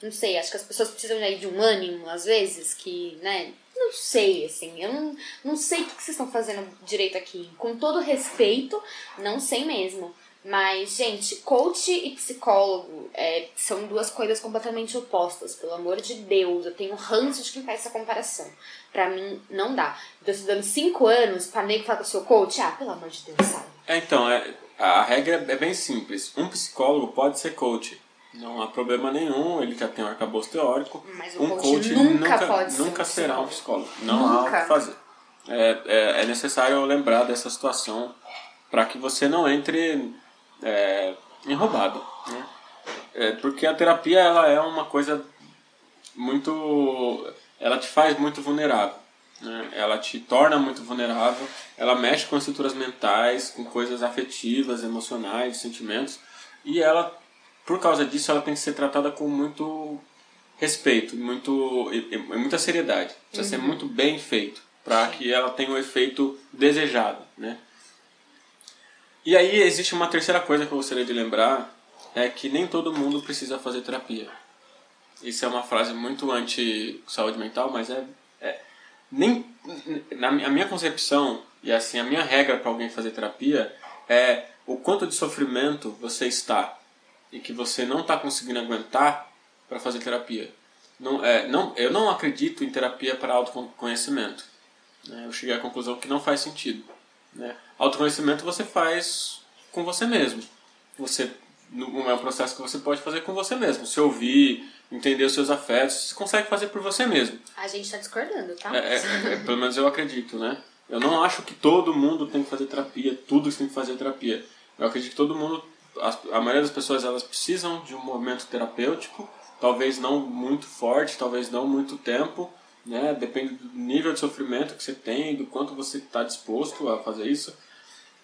Não sei, acho que as pessoas precisam aí de um ânimo, às vezes, que, né, não sei, assim, eu não, não sei o que vocês estão fazendo direito aqui. Com todo respeito, não sei mesmo. Mas, gente, coach e psicólogo é, são duas coisas completamente opostas, pelo amor de Deus. Eu tenho ranço de quem faz essa comparação. Pra mim, não dá. Eu tô estudando cinco anos pra nego falar que eu sou coach. Ah, pelo amor de Deus, sabe? É, então, é, a regra é bem simples. Um psicólogo pode ser coach. Não há problema nenhum, ele já tem um arcabouço teórico. Mas o um coach, coach nunca, nunca, pode ser nunca será um psicólogo. Não nunca. há o que fazer. É, é, é, necessário lembrar dessa situação para que você não entre é, enrobado. Né? É, porque a terapia ela é uma coisa muito. Ela te faz muito vulnerável. Né? Ela te torna muito vulnerável, ela mexe com estruturas mentais, com coisas afetivas, emocionais, sentimentos, e ela por causa disso, ela tem que ser tratada com muito respeito muito, e, e muita seriedade. Precisa uhum. ser muito bem feito para que ela tenha o efeito desejado, né? E aí existe uma terceira coisa que eu gostaria de lembrar, é que nem todo mundo precisa fazer terapia. Isso é uma frase muito anti-saúde mental, mas é, é nem na a minha concepção e assim a minha regra para alguém fazer terapia é o quanto de sofrimento você está e que você não está conseguindo aguentar para fazer terapia. Não, é, não, eu não acredito em terapia para autoconhecimento. Né? Eu cheguei à conclusão que não faz sentido. Né? Autoconhecimento você faz com você mesmo. Você é um processo que você pode fazer com você mesmo. Se ouvir, entender os seus afetos, você consegue fazer por você mesmo. A gente está discordando, tá? É, é, é, pelo menos eu acredito, né? Eu não acho que todo mundo tem que fazer terapia, tudo tem que fazer terapia. Eu acredito que todo mundo a, a maioria das pessoas elas precisam de um movimento terapêutico, talvez não muito forte, talvez não muito tempo, né? Depende do nível de sofrimento que você tem, do quanto você está disposto a fazer isso.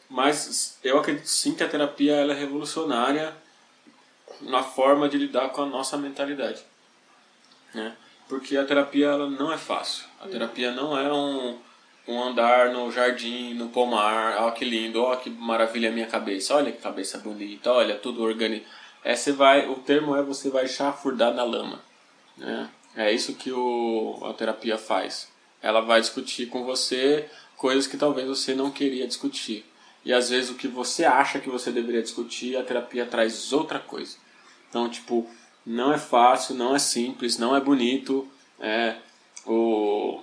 Mas eu acredito sim que a terapia ela é revolucionária na forma de lidar com a nossa mentalidade, né? Porque a terapia ela não é fácil. A terapia não é um um andar no jardim, no pomar, ó que lindo, ó que maravilha a minha cabeça, olha que cabeça bonita, olha tudo orgânico. É, você vai, o termo é você vai chafurdar na lama. Né? É isso que o, a terapia faz. Ela vai discutir com você coisas que talvez você não queria discutir. E às vezes o que você acha que você deveria discutir, a terapia traz outra coisa. Então, tipo, não é fácil, não é simples, não é bonito. É, o,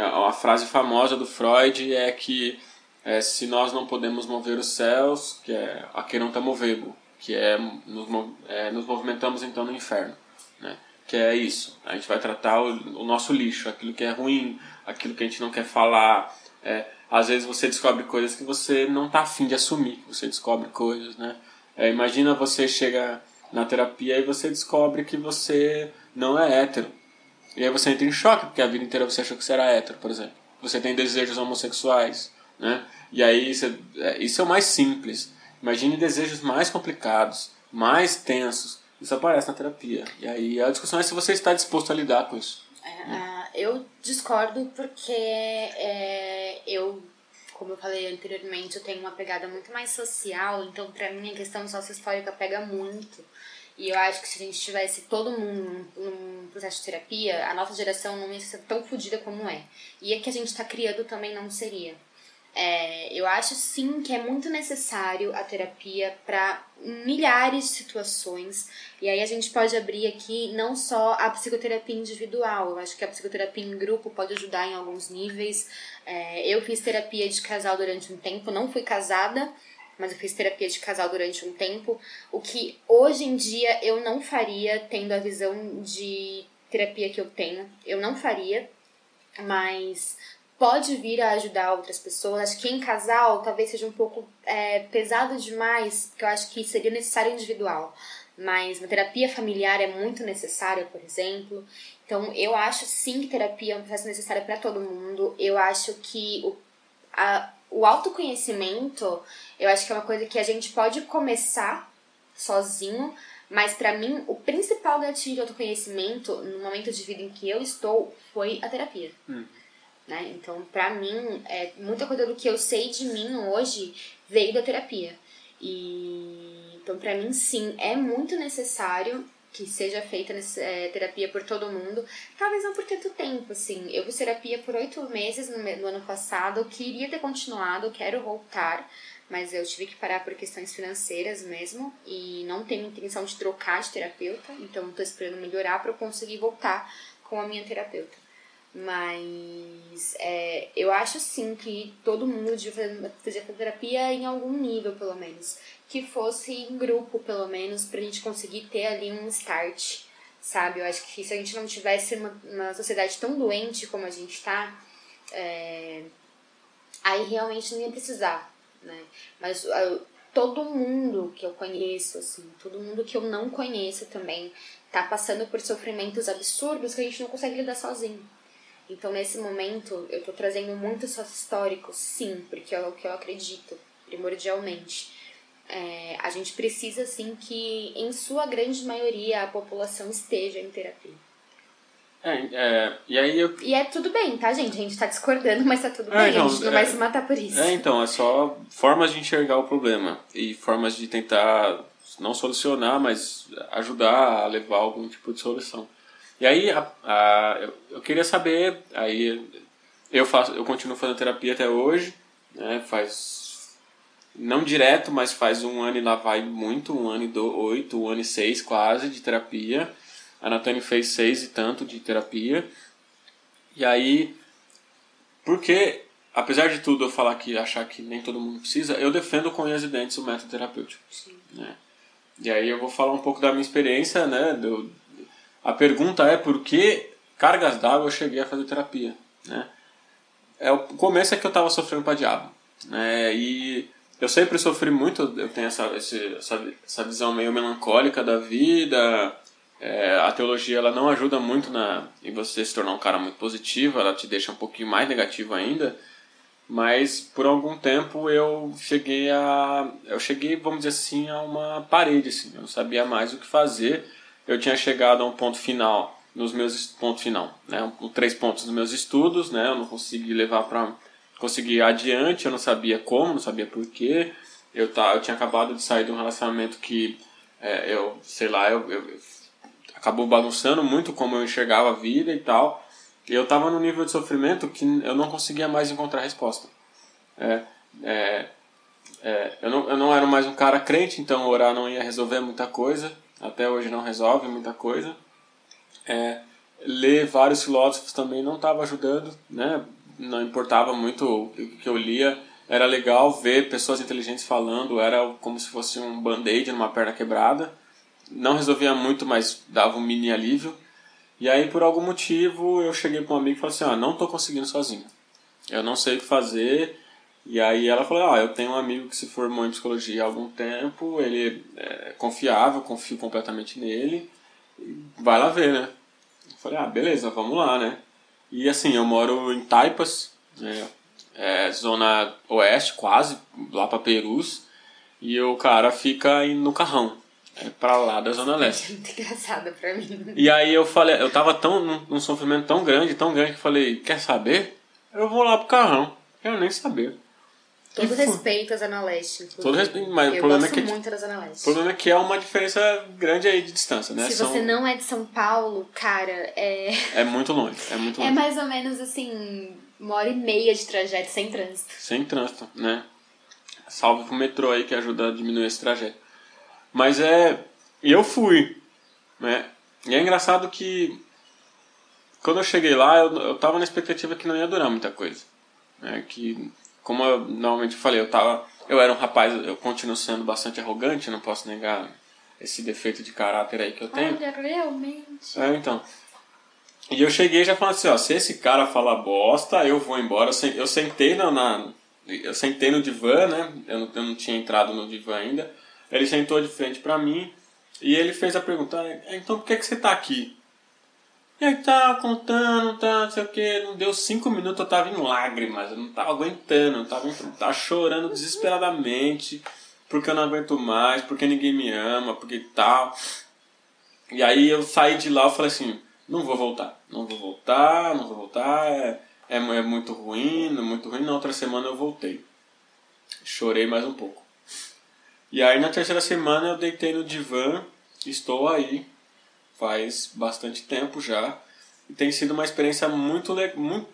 a frase famosa do Freud é que é, se nós não podemos mover os céus, que é a que não está movendo, que é nos, é, nos movimentamos então no inferno, né? Que é isso. A gente vai tratar o, o nosso lixo, aquilo que é ruim, aquilo que a gente não quer falar. É, às vezes você descobre coisas que você não está afim de assumir. Você descobre coisas, né? É, imagina você chega na terapia e você descobre que você não é hétero E aí você entra em choque, porque a vida inteira você achou que você era hétero, por exemplo. Você tem desejos homossexuais, né? E aí você, é, isso é o mais simples. Imagine desejos mais complicados, mais tensos. Isso aparece na terapia. E aí a discussão é se você está disposto a lidar com isso. É, eu discordo porque é, eu, como eu falei anteriormente, eu tenho uma pegada muito mais social, então para mim a questão sócio-histórica pega muito. E eu acho que se a gente tivesse todo mundo num, processo de terapia, a nossa geração não ia ser tão fodida como é. E a que a gente está criando também não seria. É, eu acho sim que é muito necessário a terapia para milhares de situações. E aí a gente pode abrir aqui não só a psicoterapia individual, eu acho que a psicoterapia em grupo pode ajudar em alguns níveis. É, eu fiz terapia de casal durante um tempo, não fui casada, mas eu fiz terapia de casal durante um tempo. O que hoje em dia eu não faria, tendo a visão de terapia que eu tenho, eu não faria, mas pode vir a ajudar outras pessoas. Acho que em casal talvez seja um pouco é, pesado demais, porque eu acho que seria necessário individual. Mas uma terapia familiar é muito necessária, por exemplo. Então, eu acho sim que terapia é um processo necessário para todo mundo. Eu acho que o, a, o autoconhecimento, eu acho que é uma coisa que a gente pode começar sozinho, mas para mim o principal gatilho de autoconhecimento no momento de vida em que eu estou foi a terapia. Hum. Né? Então, pra mim, é, muita coisa do que eu sei de mim hoje veio da terapia. E então, pra mim, sim, é muito necessário que seja feita é, terapia por todo mundo. Talvez não por tanto tempo, assim. Eu fiz terapia por oito meses no, no ano passado. Queria ter continuado, quero voltar, mas eu tive que parar por questões financeiras mesmo. E não tenho intenção de trocar de terapeuta, então estou esperando melhorar para eu conseguir voltar com a minha terapeuta. Mas é, eu acho sim que todo mundo devia fazer terapia em algum nível, pelo menos. Que fosse em grupo, pelo menos, pra gente conseguir ter ali um start, sabe? Eu acho que se a gente não tivesse uma, uma sociedade tão doente como a gente tá, é, aí realmente não ia precisar, né? Mas todo mundo que eu conheço, assim, todo mundo que eu não conheço também, tá passando por sofrimentos absurdos que a gente não consegue lidar sozinho. Então, nesse momento, eu estou trazendo muito sócio histórico, sim, porque é o que eu acredito, primordialmente. É, a gente precisa, sim, que, em sua grande maioria, a população esteja em terapia. É, é, e aí eu... E é tudo bem, tá, gente? A gente tá discordando, mas tá tudo é, bem. Então, a gente não vai é, se matar por isso. É, então, é só formas de enxergar o problema e formas de tentar não solucionar, mas ajudar a levar algum tipo de solução. E aí a, a, eu, eu, queria saber, aí eu faço, eu continuo fazendo terapia até hoje, né? Faz não direto, mas faz um ano e lá vai muito, um ano e do, oito, um ano e seis quase de terapia. A Natane fez seis e tanto de terapia. E aí, porque apesar de tudo eu falar que achar que nem todo mundo precisa, eu defendo com unhas e dentes o método terapêutico. Né? E aí eu vou falar um pouco da minha experiência, né? Do, a pergunta é por que cargas d'água eu cheguei a fazer terapia, né? É, o começo é que eu estava sofrendo para diabo, né? E eu sempre sofri muito, eu tenho essa, essa, essa visão meio melancólica da vida. É, a teologia ela não ajuda muito na, em você se tornar um cara muito positivo, ela te deixa um pouquinho mais negativo ainda. Mas por algum tempo eu cheguei a, eu cheguei, vamos dizer assim, a uma parede, assim. Eu não sabia mais o que fazer eu tinha chegado a um ponto final nos meus ponto final, né? Um, três pontos nos meus estudos, né? Eu não consegui levar para conseguir adiante, eu não sabia como, não sabia porquê. Eu tá, eu tinha acabado de sair de um relacionamento que é, eu, sei lá, eu, eu, acabou bagunçando muito como eu enxergava a vida e tal. E eu estava num nível de sofrimento que eu não conseguia mais encontrar resposta. É, é, é, eu, não, eu não era mais um cara crente, então orar não ia resolver muita coisa até hoje não resolve muita coisa. É, ler vários filósofos também não estava ajudando, né? Não importava muito o que eu lia. Era legal ver pessoas inteligentes falando, era como se fosse um band-aid numa perna quebrada. Não resolvia muito, mas dava um mini alívio. E aí, por algum motivo, eu cheguei para um amigo e falei assim: ah, não estou conseguindo sozinho. Eu não sei o que fazer, e aí ela falou, ah, eu tenho um amigo que se formou em psicologia há algum tempo, ele é confiável, confio completamente nele, vai lá ver, né? Falei, ah, beleza, vamos lá, né? E assim, eu moro em Taipas, né? É, zona oeste, quase, lá pra Perus. E o cara fica no carrão, é, pra lá da zona leste. É muito engraçado pra mim. E aí eu falei, eu tava tão, num, num sofrimento tão grande, tão grande, que eu falei, quer saber? Eu vou lá pro carrão. Quero nem saber. Todo respeito à Zona Leste. inclusive. Todo respeito, mas o problema é que- muito da Zona Leste. O problema é que é uma diferença grande aí de distância, né? Se São- você não é de São Paulo, cara, é, <laughs> É muito longe, é muito é longe. mais ou menos assim, uma hora e meia de trajeto sem trânsito. Sem trânsito, né? Salve pro metrô aí que ajuda a diminuir esse trajeto. Mas é. Eu fui, né? E é engraçado que. Quando eu cheguei lá, eu, eu tava na expectativa que não ia durar muita coisa. Né? Que, como eu normalmente falei, eu tava. Eu era um rapaz, eu continuo sendo bastante arrogante, não posso negar esse defeito de caráter aí que eu tenho. Olha, realmente. É, então. E eu cheguei já falando assim, ó, se esse cara falar bosta, eu vou embora. Eu sen- Eu sentei na, na- eu sentei no divã, né? Eu não, eu não tinha entrado no divã ainda. Ele sentou de frente pra mim e ele fez a pergunta, "Ah, então por que, que você tá aqui? E aí tá contando, tá, não sei o que, não deu cinco minutos, eu tava em lágrimas, eu não tava aguentando, eu tava, eu tava chorando desesperadamente, porque eu não aguento mais, porque ninguém me ama, porque tal. E aí eu saí de lá e falei assim, não vou voltar, não vou voltar, não vou voltar, é, é, é muito ruim, é muito ruim. Na outra semana eu voltei. Chorei mais um pouco. E aí na terceira semana eu deitei no divã, estou aí, faz bastante tempo já. E tem sido uma experiência muito. Muito,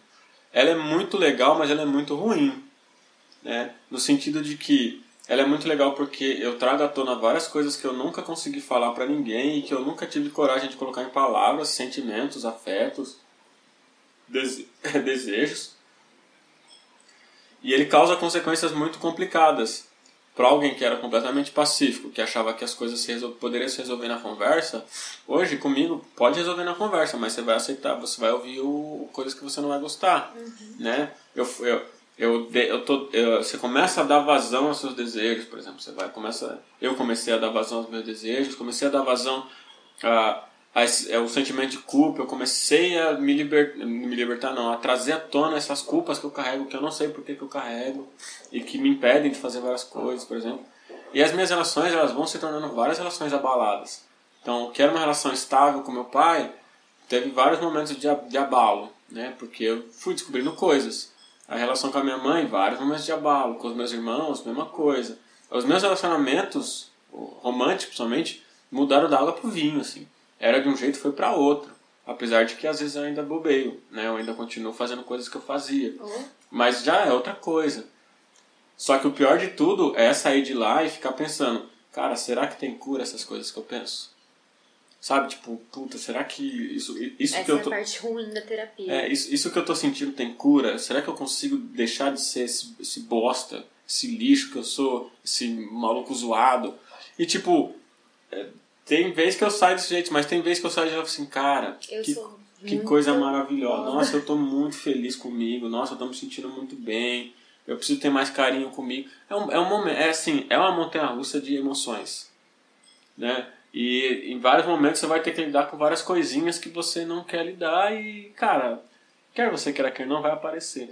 ela é muito legal, mas ela é muito ruim. Né? No sentido de que ela é muito legal porque eu trago à tona várias coisas que eu nunca consegui falar pra ninguém e que eu nunca tive coragem de colocar em palavras, sentimentos, afetos, dese- <laughs> desejos. E ele causa consequências muito complicadas. Para alguém que era completamente pacífico, que achava que as coisas se resol... poderiam se resolver na conversa, hoje comigo pode resolver na conversa, mas você vai aceitar, você vai ouvir o... coisas que você não vai gostar, né? Eu, eu, eu, eu tô, eu- você começa a dar vazão aos seus desejos, por exemplo, você vai começa, eu comecei a dar vazão aos meus desejos, comecei a dar vazão a, é, o sentimento de culpa, eu comecei a me, liber, me libertar, não, a trazer à tona essas culpas que eu carrego, que eu não sei por que, eu carrego, e que me impedem de fazer várias coisas, por exemplo. E as minhas relações, elas vão se tornando várias relações abaladas. Então, que era uma relação estável com meu pai, teve vários momentos de, de abalo, né? Porque eu fui descobrindo coisas. A relação com a minha mãe, vários momentos de abalo. Com os meus irmãos, mesma coisa. Os meus relacionamentos, românticos principalmente, mudaram da água pro vinho, assim. Era de um jeito, foi para outro. Apesar de que às vezes eu ainda bobeio, né? Eu ainda continuo fazendo coisas que eu fazia. Mas já é outra coisa. Só que o pior de tudo é sair de lá e ficar pensando, cara, será que tem cura essas coisas que eu penso? Sabe, tipo, puta, será que isso, isso essa que é eu a tô. parte ruim da terapia. É, isso, isso que eu tô sentindo tem cura? Será que eu consigo deixar de ser esse, esse bosta, esse lixo que eu sou, esse maluco zoado? E tipo, é, tem vez que eu saio desse jeito, mas tem vez que eu saio e falo assim, cara, Eu que, que coisa maravilhosa. foda. Nossa, eu tô muito feliz comigo. Nossa, eu tô me sentindo muito bem. Eu preciso ter mais carinho comigo. É um, é um momento, é assim, é uma montanha russa de emoções. Né? E em vários momentos você vai ter que lidar com várias coisinhas que você não quer lidar e, cara, quer você queira quer não, vai aparecer.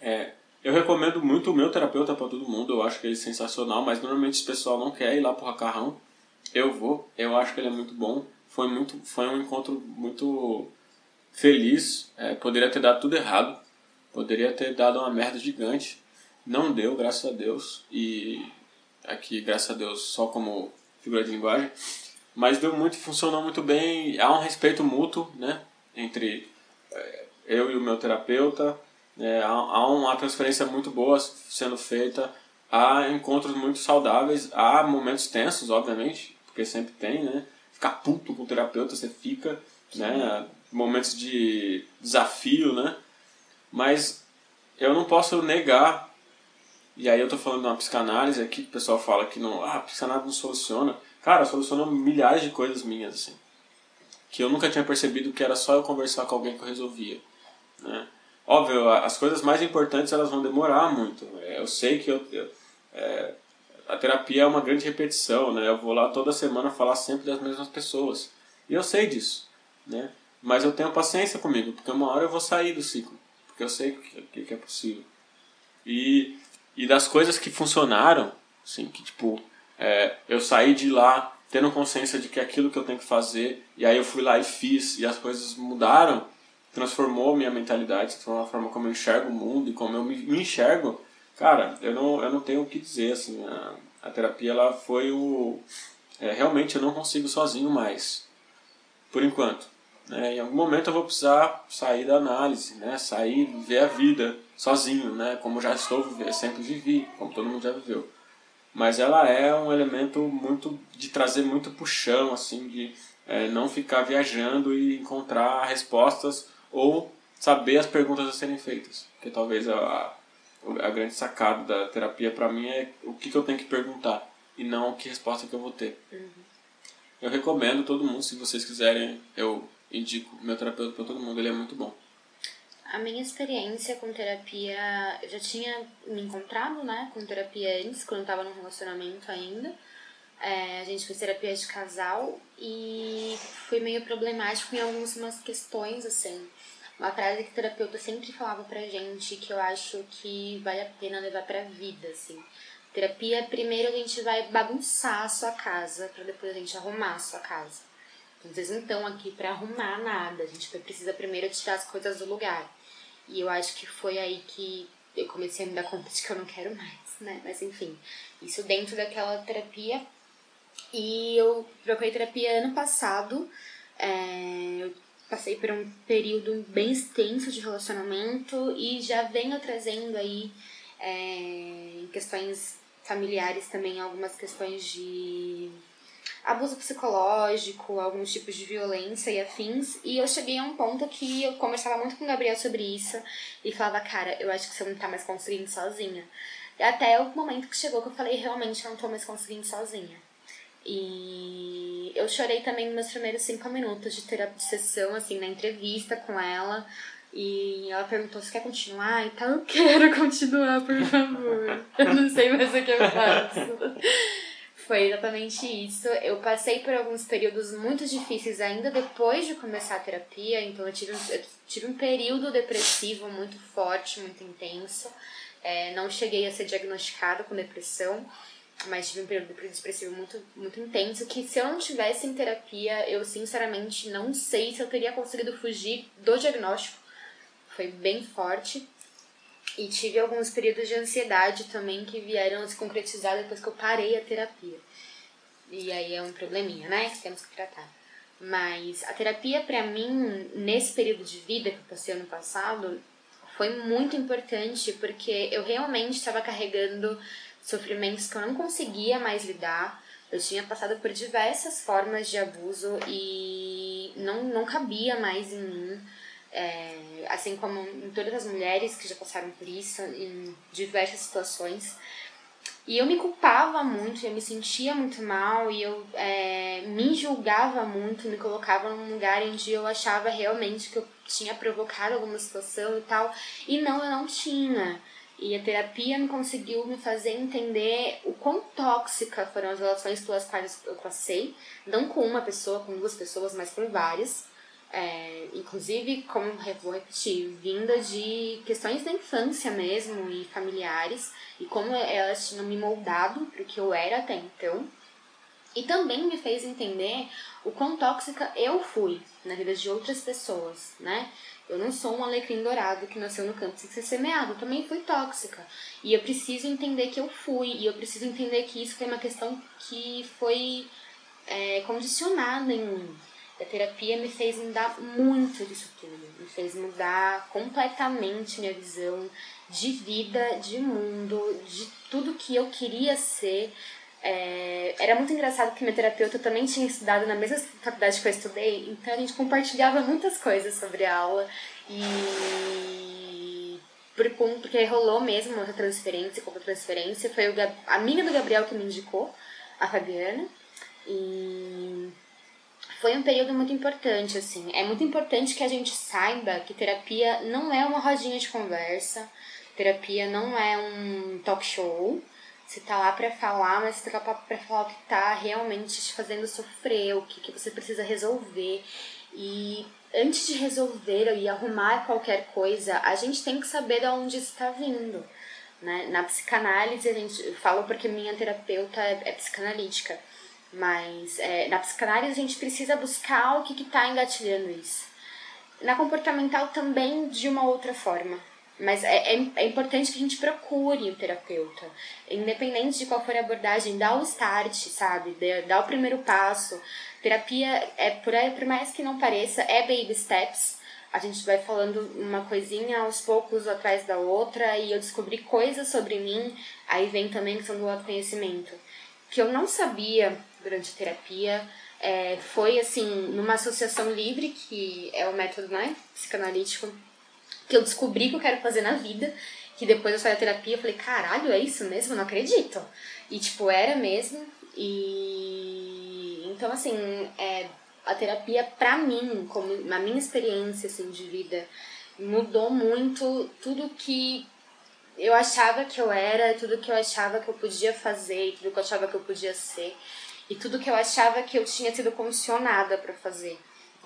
É, eu recomendo muito o meu terapeuta para todo mundo, eu acho que ele é sensacional, mas normalmente esse pessoal não quer ir lá pro Racarrão. Eu vou, eu acho que ele é muito bom. Foi, muito, foi um encontro muito feliz. É, poderia ter dado tudo errado, poderia ter dado uma merda gigante. Não deu, graças a Deus. E aqui, graças a Deus, só como figura de linguagem. Mas deu muito, funcionou muito bem. Há um respeito mútuo, né? Entre é, eu e o meu terapeuta. É, há, há uma transferência muito boa sendo feita. Há encontros muito saudáveis. Há momentos tensos, obviamente, porque sempre tem, né? Ficar puto com o terapeuta, você fica, né? Momentos de desafio, né? Mas eu não posso negar e aí eu tô falando de uma psicanálise aqui que o pessoal fala que não, ah, a psicanálise não soluciona. Cara, soluciona milhares de coisas minhas, assim. Que eu nunca tinha percebido que era só eu conversar com alguém que eu resolvia. Né? Óbvio, as coisas mais importantes elas vão demorar muito. É, Eu sei que eu, eu- é, a terapia é uma grande repetição, né? Eu vou lá toda semana falar sempre das mesmas pessoas. E eu sei disso, né? Mas eu tenho paciência comigo, porque uma hora eu vou sair do ciclo. Porque eu sei que, que é possível. E, e das coisas que funcionaram, assim, que tipo, é, eu saí de lá tendo consciência de que é aquilo que eu tenho que fazer, e aí eu fui lá e fiz, e as coisas mudaram, transformou minha mentalidade, transformou a forma como eu enxergo o mundo e como eu me, me enxergo, cara, eu não, eu não tenho o que dizer, assim, a, a terapia ela foi o... É, realmente eu não consigo sozinho mais, por enquanto. Né? Em algum momento eu vou precisar sair da análise, né? sair, ver a vida sozinho, né? como já estou sempre vivi, como todo mundo já viveu mas ela é um elemento muito de trazer muito puxão, assim, de é, não ficar viajando e encontrar respostas ou saber as perguntas a serem feitas. Que talvez a, a grande sacada da terapia para mim é o que, que, eu tenho que perguntar e não que resposta que eu vou ter. Uhum. Eu recomendo todo mundo, se vocês quiserem, eu indico meu terapeuta para todo mundo, ele é muito bom. A minha experiência com terapia, eu já tinha me encontrado, né, com terapia antes, quando eu tava num relacionamento ainda. É, a gente fez terapia de casal e foi meio problemático em algumas questões, assim. Uma frase que o terapeuta sempre falava pra gente, que eu acho que vale a pena levar pra vida, assim. Terapia, primeiro a gente vai bagunçar a sua casa, para depois a gente arrumar a sua casa. Então, vocês não estão aqui para arrumar nada, a gente precisa primeiro tirar as coisas do lugar. E eu acho que foi aí que eu comecei a me dar conta de que eu não quero mais, né? Mas enfim, isso dentro daquela terapia. E eu procurei terapia ano passado. É, eu passei por um período bem extenso de relacionamento e já venho trazendo aí é, questões familiares também algumas questões de abuso psicológico, alguns tipos de violência e afins. E eu cheguei a um ponto que eu conversava muito com o Gabriel sobre isso e falava, cara, eu acho que você não tá mais conseguindo sozinha. Até o momento que chegou que eu falei, realmente eu não tô mais conseguindo sozinha. E eu chorei também nos meus primeiros cinco minutos de terapia de sessão, assim, na entrevista com ela. E ela perguntou se quer continuar e tal. Eu quero continuar, por favor. <laughs> Eu não sei mais o que eu faço. Foi exatamente isso. Eu passei por alguns períodos muito difíceis ainda depois de começar a terapia, então eu tive, eu tive um período depressivo muito forte, muito intenso. É, não cheguei a ser diagnosticada com depressão, mas tive um período depressivo muito, muito intenso que se eu não tivesse em terapia, eu sinceramente não sei se eu teria conseguido fugir do diagnóstico. Foi bem forte. E tive alguns períodos de ansiedade também que vieram a se concretizar depois que eu parei a terapia. E aí é um probleminha, né? Que temos que tratar. Mas a terapia, para mim, nesse período de vida que eu passei ano passado, foi muito importante porque eu realmente estava carregando sofrimentos que eu não conseguia mais lidar. Eu tinha passado por diversas formas de abuso e não, não cabia mais em mim. É, assim como em todas as mulheres que já passaram por isso, em diversas situações. E eu me culpava muito, eu me sentia muito mal e eu é, me julgava muito, me colocava num lugar onde eu achava realmente que eu tinha provocado alguma situação e tal. E não, eu não tinha. E a terapia me conseguiu me fazer entender o quão tóxica foram as relações pelas quais eu passei, não com uma pessoa, com duas pessoas, mas com várias. É, inclusive, como vou repetir, vinda de questões da infância mesmo e familiares, e como elas tinham me moldado para o que eu era até então. E também me fez entender o quão tóxica eu fui na vida de outras pessoas, né? Eu não sou um alecrim dourado que nasceu no campo sem ser semeado, eu também fui tóxica. E eu preciso entender que eu fui, e eu preciso entender que isso foi uma questão que foi é, condicionada em mim a terapia me fez mudar muito disso tudo. Me fez mudar completamente minha visão de vida, de mundo, de tudo que eu queria ser. É, era muito engraçado que minha terapeuta também tinha estudado na mesma faculdade que eu estudei, então a gente compartilhava muitas coisas sobre a aula e porque rolou mesmo essa transferência, como transferência, foi a amiga do Gabriel que me indicou, a Fabiana, e foi um período muito importante, assim. É muito importante que a gente saiba que terapia não é uma rodinha de conversa, terapia não é um talk show. Você tá lá pra falar, mas você tá lá pra falar o que tá realmente te fazendo sofrer, o que, que você precisa resolver. E antes de resolver e arrumar qualquer coisa, a gente tem que saber de onde está vindo. Né? Na psicanálise, a gente falo porque minha terapeuta é, é psicanalítica, mas é, na psicanálise a gente precisa buscar o que está engatilhando isso. Na comportamental também de uma outra forma. Mas é, é, é, importante que a gente procure o terapeuta. Independente de qual for a abordagem, dá o start, sabe? Dá o primeiro passo. Terapia, é por, por mais que não pareça, é baby steps. A gente vai falando uma coisinha aos poucos atrás da outra e eu descobri coisas sobre mim. Aí vem também a questão do autoconhecimento. Que eu não sabia durante a terapia. É, foi assim, numa associação livre, que é o método né, psicanalítico que eu descobri que eu quero fazer na vida. Que depois eu saí da terapia, eu falei, caralho, é isso mesmo? Não acredito. E, tipo, era mesmo. E. Então, assim, é, a terapia, pra mim, como na minha experiência, assim, de vida, mudou muito tudo que eu achava que eu era, tudo que eu achava que eu podia fazer, tudo que eu achava que eu podia ser, e tudo que eu achava que eu tinha sido condicionada para fazer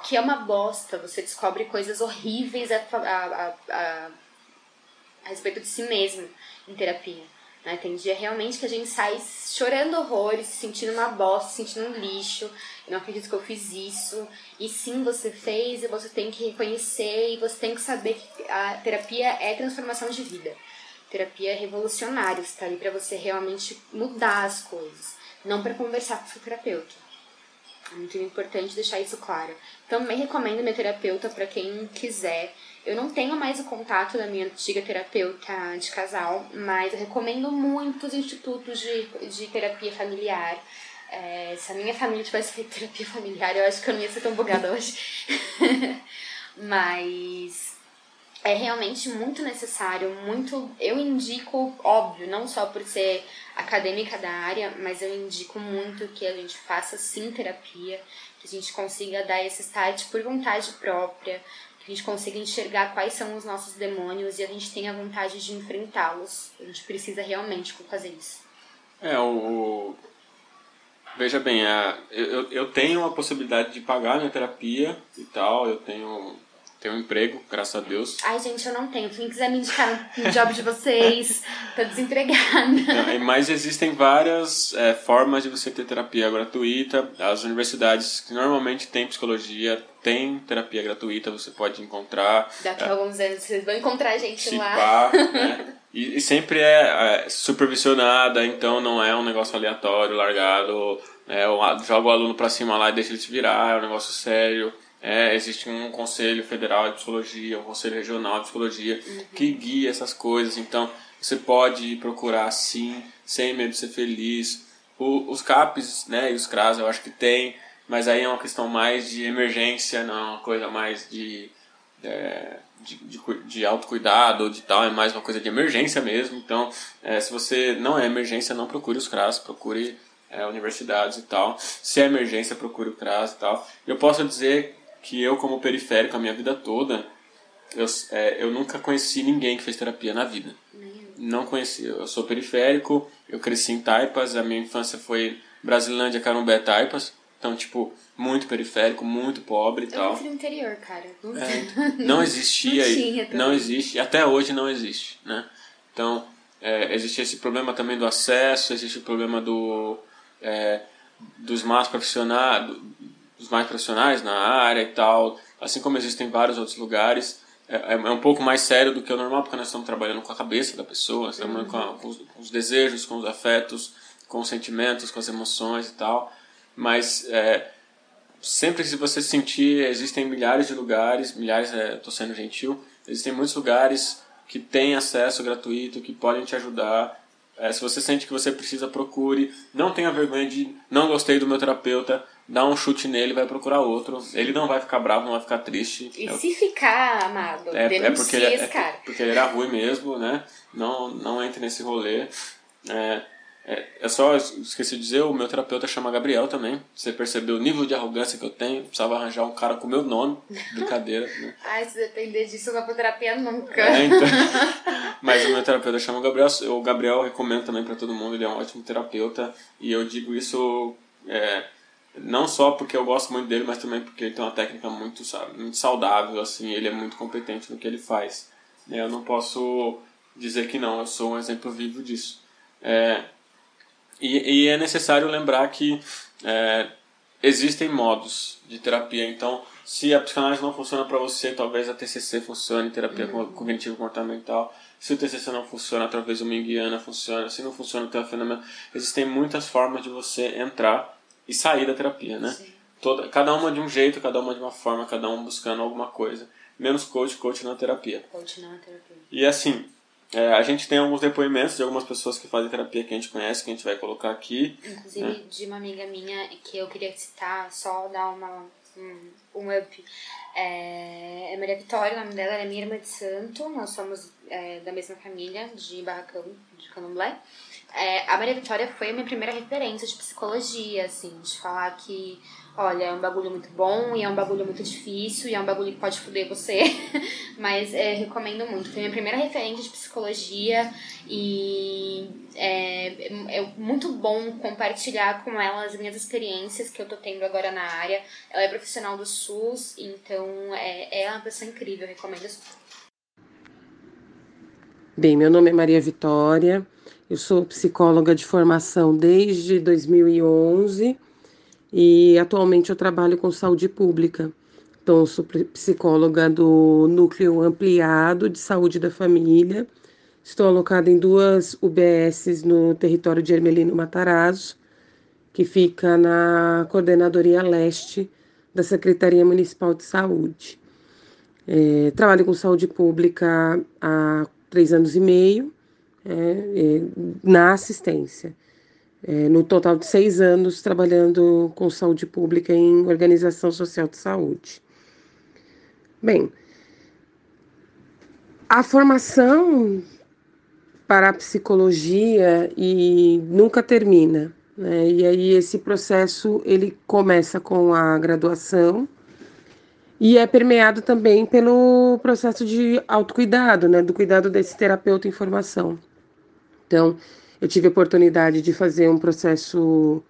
que é uma bosta. Você descobre coisas horríveis a, a, a, a respeito de si mesmo em terapia. Né? Tem dia realmente que a gente sai chorando horrores, se sentindo uma bosta, se sentindo um lixo. Eu não acredito que eu fiz isso. E sim, você fez e você tem que reconhecer e você tem que saber que a terapia é transformação de vida. Terapia é revolucionária, está ali para você realmente mudar as coisas, não para conversar com o seu terapeuta. Muito importante deixar isso claro. Também recomendo minha terapeuta para quem quiser. Eu não tenho mais o contato da minha antiga terapeuta de casal, mas eu recomendo muitos institutos de, de terapia familiar. É, se a minha família tivesse feito terapia familiar, eu acho que eu não ia ser tão bugada hoje. <laughs> mas é realmente muito necessário, muito. Eu indico, óbvio, não só por ser acadêmica da área, mas eu indico muito que a gente faça sim terapia, que a gente consiga dar esse start por vontade própria, que a gente consiga enxergar quais são os nossos demônios e a gente tenha vontade de enfrentá-los. A gente precisa realmente fazer isso. É, o. Veja bem, a, eu, eu tenho a possibilidade de pagar minha terapia e tal, eu tenho tenho um emprego, graças a Deus. Ai, gente, eu não tenho. Quem quiser me indicar no job de vocês, tô desempregada. mas existem várias é, formas de você ter terapia gratuita. As universidades que normalmente têm psicologia têm terapia gratuita, você pode encontrar. Daqui a é, alguns anos vocês vão encontrar a gente lá. Pá, né? E, e, sempre é, é, supervisionada, então não é um negócio aleatório, largado. É, joga o aluno pra cima lá e deixa ele se virar, é um negócio sério. É, existe um conselho federal de psicologia, um conselho regional de psicologia uhum. que guia essas coisas. Então, você pode procurar sim, sem medo de ser feliz. O, os CAPs né, e os CRAS eu acho que tem, mas aí é uma questão mais de emergência, não é uma coisa mais de, é, de, de, de autocuidado ou de tal, é mais uma coisa de emergência mesmo. Então, é, se você não é emergência, não procure os CRAS, procure é, universidades e tal. Se é emergência, procure o CRAS e tal. Eu posso dizer que eu, como periférico, a minha vida toda, eu, é, eu nunca conheci ninguém que fez terapia na vida. Não conheci. Eu sou periférico, eu cresci em Taipas, a minha infância foi Brasilândia, Carumbé, Taipas. Então, tipo, muito periférico, muito pobre e tal. Eu no interior, cara. Não, é, <laughs> não existia. não, tinha, não existe. Até hoje não existe, né? Então, é, existe esse problema também do acesso, existe o problema do... É, dos más profissionais, os mais profissionais na área e tal, assim como existem vários outros lugares. É, é, é um pouco mais sério do que o normal, porque nós estamos trabalhando com a cabeça da pessoa, estamos uhum. com, a, com, os, com, os, desejos, com os afetos, com os sentimentos, com as emoções e tal. Mas é, sempre que você sentir, existem milhares de lugares, milhares, estou é, sendo gentil, existem muitos lugares que têm acesso gratuito, que podem te ajudar. É, se você sente que você precisa, procure. Não tenha vergonha de não gostei do meu terapeuta dá um chute nele vai procurar outro. Ele não vai ficar bravo, não vai ficar triste. E é, se ficar, amado, é, é porque ele, é, é, porque ele era ruim mesmo, né? Não, não entre nesse rolê. É, é, é, só, esqueci de dizer, o meu terapeuta chama Gabriel também. Você percebeu o nível de arrogância que eu tenho? Precisava arranjar um cara com o meu nome. <laughs> Brincadeira. Né? Ai, se depender disso, eu vou terapia nunca. É, então. <laughs> Mas o meu terapeuta chama Gabriel. O Gabriel eu recomendo também para todo mundo. Ele é um ótimo terapeuta. E eu digo isso... É, não só porque eu gosto muito dele, mas também porque ele tem uma técnica muito, muito saudável, assim, ele é muito competente no que ele faz. É, eu não posso dizer que não, eu sou um exemplo vivo disso. É, e, e, é necessário lembrar que é, existem modos de terapia, então se a psicanálise não funciona para você, talvez a TCC funcione, terapia uhum. cognitivo comportamental. Se o TCC não funciona, talvez o Minguiana funcione. Se não funciona, o fenômeno. Existem muitas formas de você entrar e sair da terapia, né? Sim. Toda, cada uma de um jeito, cada uma de uma forma, cada um buscando alguma coisa. Menos coach, coach na terapia. Coach na terapia. E assim, é, a gente tem alguns depoimentos de algumas pessoas que fazem terapia que a gente conhece, que a gente vai colocar aqui. Inclusive né? de uma amiga minha que eu queria citar, só dar uma, um, um up. É, é Maria Vitória, o nome dela é minha irmã de santo, nós somos é, da mesma família, de Barracão, de Candomblé. É, a Maria Vitória foi a minha primeira referência de psicologia, assim, de falar que olha, é um bagulho muito bom e é um bagulho muito difícil e é um bagulho que pode foder você, <laughs> mas é, recomendo muito. Foi minha primeira referência de psicologia e é, é muito bom compartilhar com ela as minhas experiências que eu tô tendo agora na área. Ela é profissional do SUS, então é, é uma pessoa incrível, recomendo. Bem, meu nome é Maria Vitória, eu sou psicóloga de formação desde 2011 e atualmente eu trabalho com saúde pública. Então, sou psicóloga do Núcleo Ampliado de Saúde da Família. Estou alocada em duas UBSs no território de Ermelino Matarazzo, que fica na Coordenadoria Leste da Secretaria Municipal de Saúde. É, trabalho com saúde pública há três anos e meio, é, é, na assistência é, no total de seis anos trabalhando com saúde pública em organização social de saúde. Bem, a formação para a psicologia e nunca termina, né? E aí esse processo ele começa com a graduação e é permeado também pelo processo de autocuidado, né? Do cuidado desse terapeuta em formação. Então, eu tive a oportunidade de fazer um processo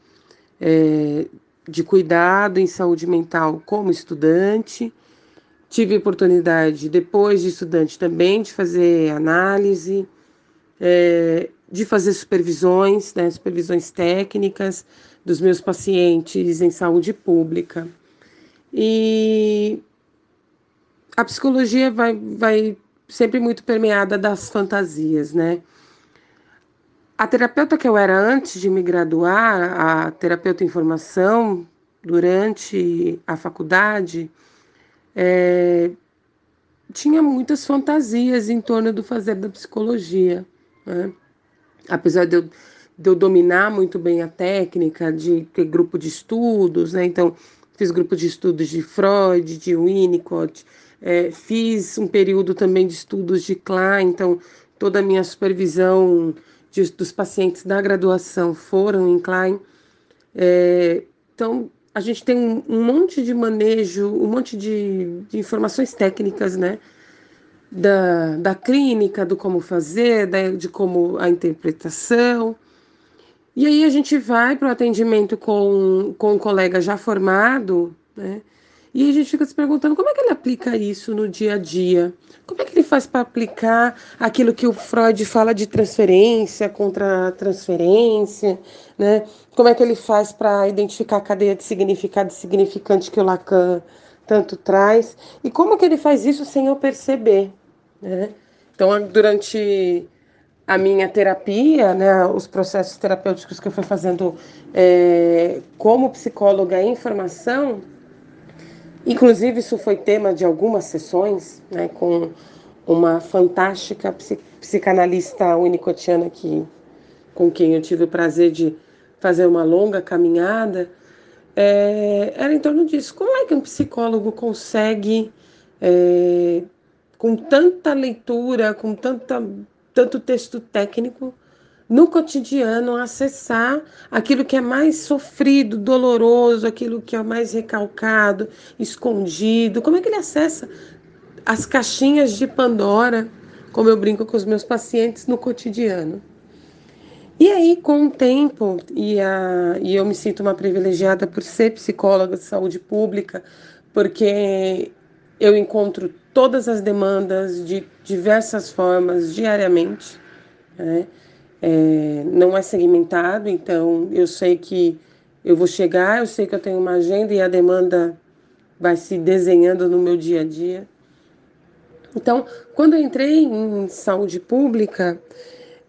é, de cuidado em saúde mental como estudante. Tive a oportunidade, depois de estudante, também de fazer análise, é, de fazer supervisões, né, supervisões técnicas dos meus pacientes em saúde pública. E a psicologia vai, vai sempre muito permeada das fantasias, né? A terapeuta que eu era antes de me graduar, a terapeuta em formação, durante a faculdade, é, tinha muitas fantasias em torno do fazer da psicologia. Né? Apesar de eu, de eu dominar muito bem a técnica, de ter grupo de estudos, né? então fiz grupo de estudos de Freud, de Winnicott, é, fiz um período também de estudos de Klein, então toda a minha supervisão de, dos pacientes da graduação foram em Klein. É, então, a gente tem um, um, monte de manejo, um monte de, de informações técnicas, né? Da, da clínica, do como fazer, da, de como a interpretação. E aí a gente vai para o atendimento com, com um colega já formado, né? E a gente fica se perguntando como é que ele aplica isso no dia a dia? Como é que ele faz para aplicar aquilo que o Freud fala de transferência contra transferência, né? Como é que ele faz para identificar a cadeia de significado e significante que o Lacan tanto traz? E como que ele faz isso sem eu perceber, né? Então, durante a minha terapia, né, os processos terapêuticos que eu fui fazendo é, como psicóloga em formação, Inclusive, isso foi tema de algumas sessões, né, com uma fantástica psicanalista unicotiana que, com quem eu tive o prazer de fazer uma longa caminhada. É, era em torno disso. Como é que um psicólogo consegue, é, com tanta leitura, com tanta, tanto texto técnico, no cotidiano acessar aquilo que é mais sofrido, doloroso, aquilo que é mais recalcado, escondido. Como é que ele acessa as caixinhas de Pandora, como eu brinco com os meus pacientes no cotidiano? E aí, com o tempo, e, a, e eu me sinto uma privilegiada por ser psicóloga de saúde pública, porque eu encontro todas as demandas de diversas formas diariamente. Né? É, não é segmentado, então eu sei que eu vou chegar, eu sei que eu tenho uma agenda e a demanda vai se desenhando no meu dia a dia. Então, quando eu entrei em saúde pública,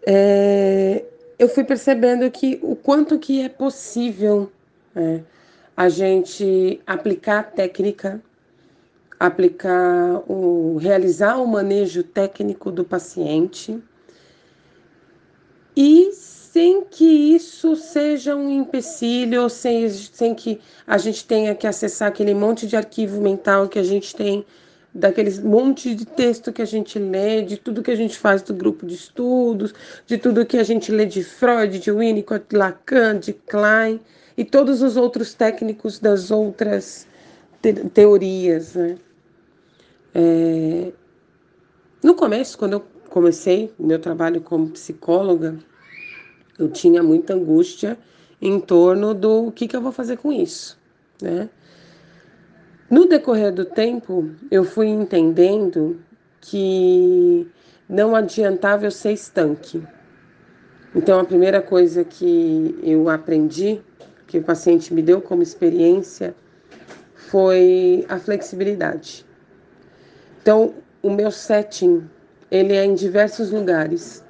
é, eu fui percebendo que o quanto que é possível é, a gente aplicar a técnica, aplicar o realizar o manejo técnico do paciente e sem que isso seja um empecilho, sem, sem que a gente tenha que acessar aquele monte de arquivo mental que a gente tem daqueles monte de texto que a gente lê, de tudo que a gente faz do grupo de estudos, de tudo que a gente lê de Freud, de Winnicott, de Lacan, de Klein e todos os outros técnicos das outras te teorias. Né? É... No começo, quando eu comecei meu trabalho como psicóloga, eu tinha muita angústia em torno do que, que eu vou fazer com isso, né? No decorrer do tempo, eu fui entendendo que não adiantava eu ser estanque. Então, a primeira coisa que eu aprendi, que o paciente me deu como experiência, foi a flexibilidade. Então, o meu setting, ele é em diversos lugares.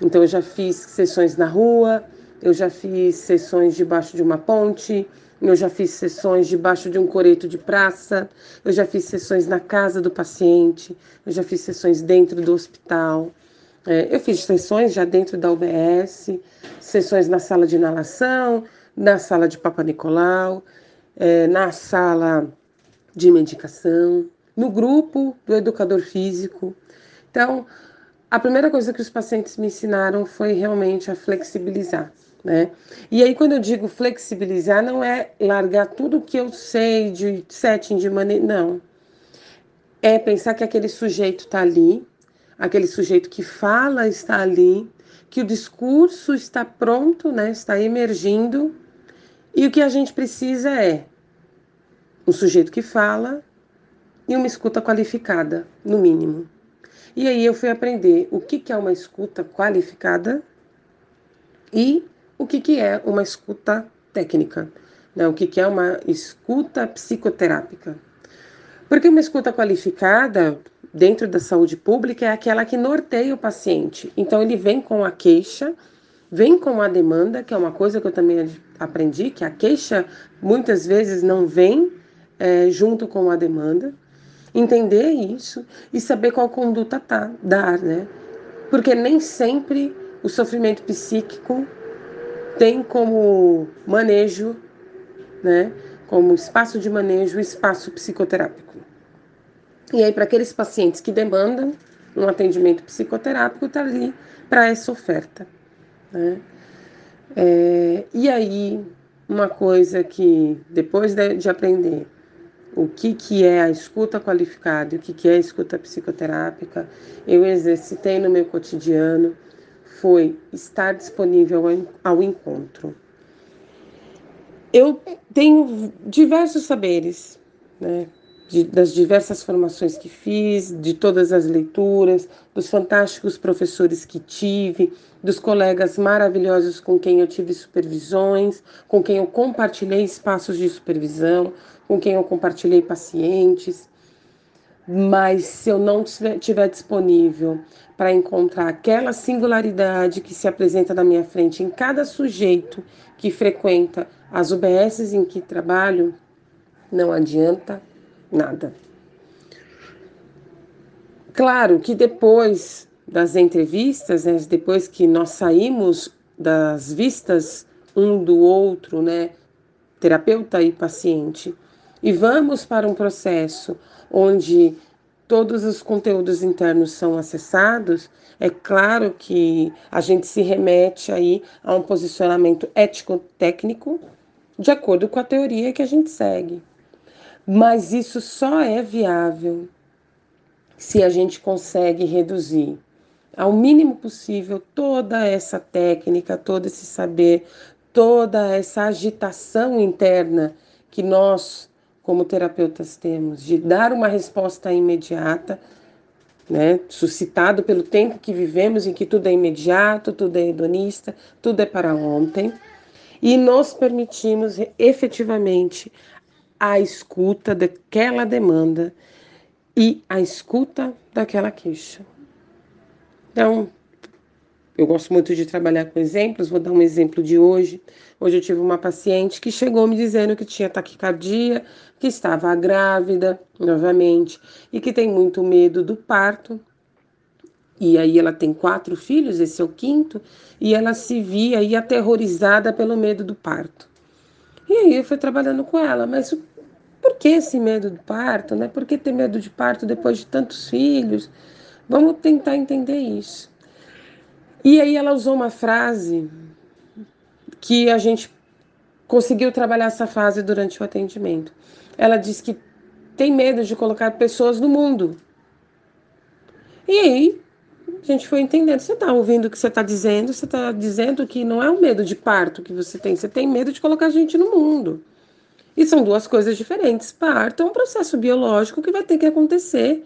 Então, eu já fiz sessões na rua, eu já fiz sessões debaixo de uma ponte, eu já fiz sessões debaixo de um coreto de praça, eu já fiz sessões na casa do paciente, eu já fiz sessões dentro do hospital. É, eu fiz sessões já dentro da UBS, sessões na sala de inalação, na sala de Papa Nicolau, é, na sala de medicação, no grupo do educador físico. Então, a primeira coisa que os pacientes me ensinaram foi realmente a flexibilizar né? E aí, quando eu digo flexibilizar, não é largar tudo que eu sei de setting, de maneira. Não. É pensar que aquele sujeito está ali, aquele sujeito que fala está ali, que o discurso está pronto, né? está emergindo, e o que a gente precisa é um sujeito que fala e uma escuta qualificada, no mínimo. E aí eu fui aprender o que, que é uma escuta qualificada e o que, que é uma escuta técnica, né? o que, que é uma escuta psicoterápica. Porque uma escuta qualificada dentro da saúde pública é aquela que norteia o paciente. Então ele vem com a queixa, vem com a demanda, que é uma coisa que eu também aprendi, que a queixa muitas vezes não vem é, junto com a demanda. Entender isso e saber qual conduta tá, dar, né? Porque nem sempre o sofrimento psíquico tem como manejo, né, como espaço de manejo, espaço psicoterápico. E aí, para aqueles pacientes que demandam um atendimento psicoterápico, está ali para essa oferta. Né? É, e aí, uma coisa que, depois de, de, aprender o que, que é a escuta qualificada e o que, que é a escuta psicoterápica, eu exercitei no meu cotidiano foi estar disponível ao encontro. Eu tenho diversos saberes, né? De, das diversas formações que fiz, de todas as leituras, dos fantásticos professores que tive, dos colegas maravilhosos com quem eu tive supervisões, com quem eu compartilhei espaços de supervisão, com quem eu compartilhei pacientes. Mas se eu não estiver disponível para encontrar aquela singularidade que se apresenta na minha frente em cada sujeito que frequenta as UBSs em que trabalho, não adianta nada. Claro que depois das entrevistas, né, depois que nós saímos das vistas um do outro, né, terapeuta e paciente, e vamos para um processo onde todos os conteúdos internos são acessados, é claro que a gente se remete aí a um posicionamento ético-técnico de acordo com a teoria que a gente segue. Mas isso só é viável se a gente consegue reduzir ao mínimo possível toda essa técnica, todo esse saber, toda essa agitação interna que nós, como terapeutas, temos de dar uma resposta imediata, né, suscitado pelo tempo que vivemos, em que tudo é imediato, tudo é hedonista, tudo é para ontem, e nos permitimos efetivamente a escuta daquela demanda e a escuta daquela queixa. Então, eu gosto muito de trabalhar com exemplos, vou dar um exemplo de hoje. Hoje eu tive uma paciente que chegou me dizendo que tinha taquicardia, que estava grávida novamente e que tem muito medo do parto. E aí ela tem quatro filhos, esse é o quinto, e ela se via aí aterrorizada pelo medo do parto. E aí eu fui trabalhando com ela, mas por que esse medo do parto, né? Por que ter medo de parto depois de tantos filhos? Vamos tentar entender isso. E aí ela usou uma frase que a gente conseguiu trabalhar essa fase durante o atendimento. Ela disse que tem medo de colocar pessoas no mundo. E aí a gente foi entendendo. Você está ouvindo o que você está dizendo, você está dizendo que não é o medo de parto que você tem, você tem medo de colocar gente no mundo. E são duas coisas diferentes. Parto é um processo biológico que vai ter que acontecer.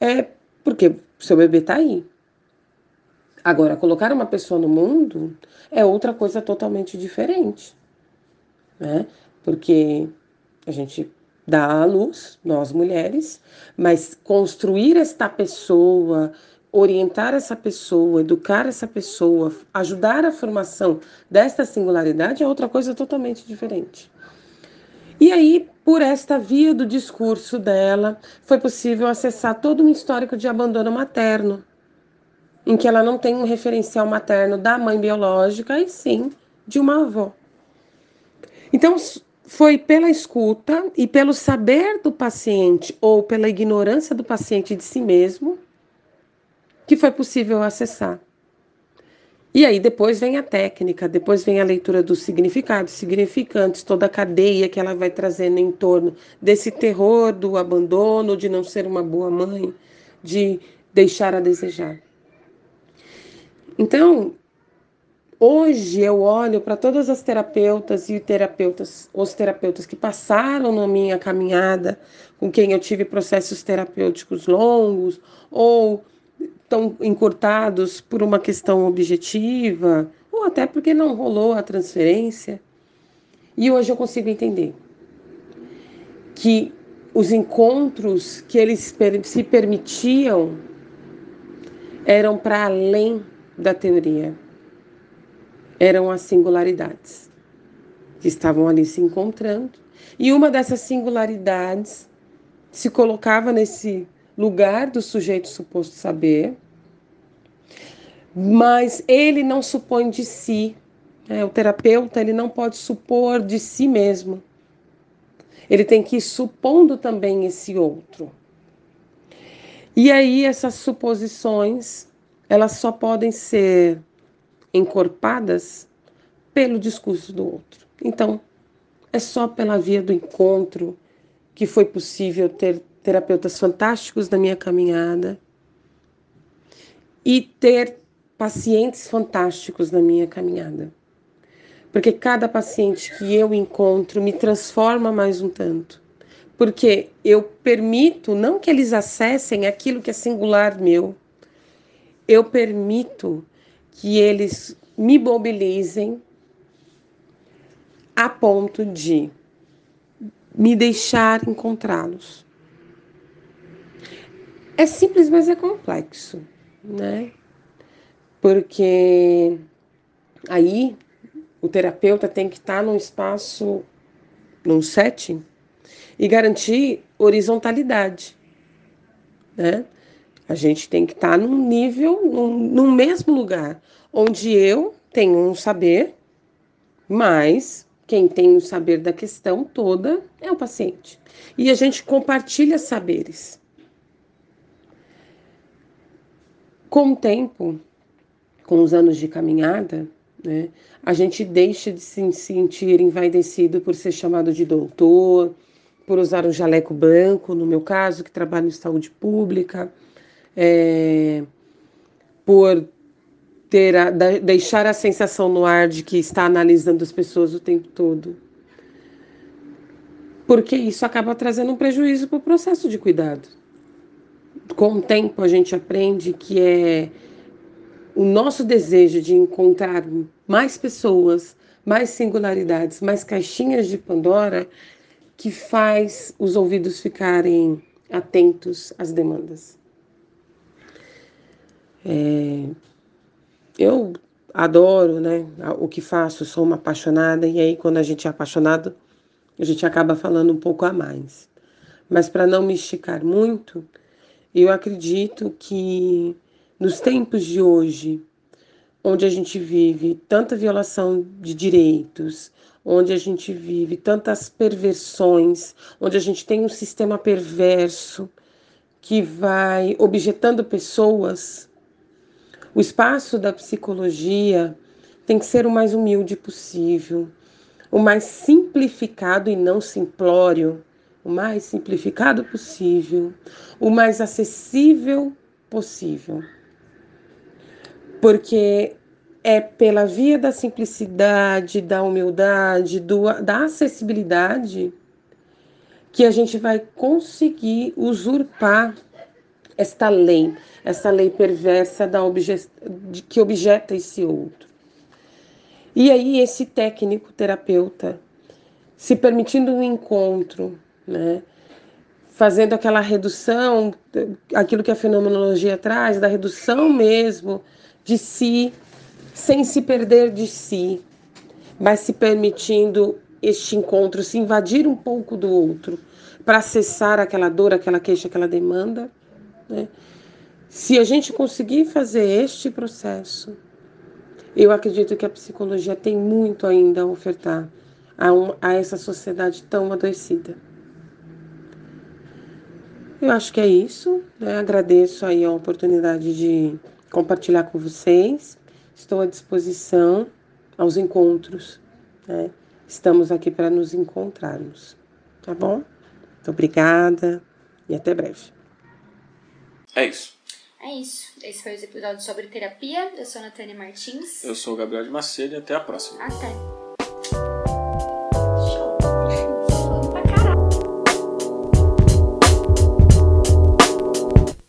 É porque seu bebê está aí. Agora, colocar uma pessoa no mundo é outra coisa totalmente diferente, né? Porque a gente dá à luz, nós mulheres, mas construir esta pessoa, orientar essa pessoa, educar essa pessoa, ajudar a formação desta singularidade é outra coisa totalmente diferente. E aí, por esta via do discurso dela, foi possível acessar todo um histórico de abandono materno, em que ela não tem um referencial materno da mãe biológica, e sim de uma avó. Então, foi pela escuta e pelo saber do paciente ou pela ignorância do paciente de si mesmo que foi possível acessar. E aí depois vem a técnica, depois vem a leitura dos significados, significantes, toda a cadeia que ela vai trazendo em torno desse terror do abandono, de não ser uma boa mãe, de deixar a desejar. Então, hoje eu olho para todas as terapeutas e terapeutas, os terapeutas que passaram na minha caminhada, com quem eu tive processos terapêuticos longos ou tão encurtados por uma questão objetiva, ou até porque não rolou a transferência. E hoje eu consigo entender que os encontros que eles se permitiam eram para além da teoria. Eram as singularidades que estavam ali se encontrando. E uma dessas singularidades se colocava nesse lugar do sujeito suposto saber, mas ele não supõe de si. Né? O terapeuta ele não pode supor de si mesmo. Ele tem que ir supondo também esse outro. E aí essas suposições elas só podem ser encorpadas pelo discurso do outro. Então, é só pela via do encontro que foi possível ter terapeutas fantásticos na minha caminhada e ter pacientes fantásticos na minha caminhada. Porque cada paciente que eu encontro me transforma mais um tanto. Porque eu permito não que eles acessem aquilo que é singular meu, eu permito que eles me mobilizem a ponto de me deixar encontrá-los. É simples, mas é complexo, né? Porque aí o terapeuta tem que estar num espaço, num setting, e garantir horizontalidade, né? A gente tem que estar tá num nível, num, num mesmo lugar, onde eu tenho um saber, mas quem tem o saber da questão toda é o paciente. E a gente compartilha saberes. Com o tempo, com os anos de caminhada, né, a gente deixa de se sentir envaidecido por ser chamado de doutor, por usar um jaleco branco, no meu caso, que trabalho em saúde pública, é, por ter a, deixar a sensação no ar de que está analisando as pessoas o tempo todo. Porque isso acaba trazendo um prejuízo para o processo de cuidado. Com o tempo a gente aprende que é o nosso desejo de encontrar mais pessoas, mais singularidades, mais caixinhas de Pandora que faz os ouvidos ficarem atentos às demandas. É, eu adoro né, o que faço, sou uma apaixonada, e aí quando a gente é apaixonado, a gente acaba falando um pouco a mais. Mas para não me esticar muito, eu acredito que nos tempos de hoje, onde a gente vive tanta violação de direitos, onde a gente vive tantas perversões, onde a gente tem um sistema perverso que vai objetando pessoas, o espaço da psicologia tem que ser o mais humilde possível, o mais simplificado e não simplório, o mais simplificado possível, o mais acessível possível. Porque é pela via da simplicidade, da humildade, do, da acessibilidade que a gente vai conseguir usurpar esta lei, essa lei perversa da obje que objeta esse outro. E aí esse técnico terapeuta se permitindo um encontro, né, fazendo aquela redução, aquilo que a fenomenologia traz, da redução mesmo de si, sem se perder de si, mas se permitindo este encontro, se invadir um pouco do outro, para acessar aquela dor, aquela queixa, aquela demanda né? Se a gente conseguir fazer este processo, eu acredito que a psicologia tem muito ainda a ofertar a, um, a essa sociedade tão adoecida. Eu acho que é isso. Né? Agradeço aí a oportunidade de compartilhar com vocês. Estou à disposição aos encontros. Né? Estamos aqui para nos encontrarmos. Tá bom? Muito obrigada e até breve. É isso. É isso. Esse foi o episódio sobre terapia. Eu sou a Natânia Martins. Eu sou o Gabriel de Macedo e até a próxima. Até.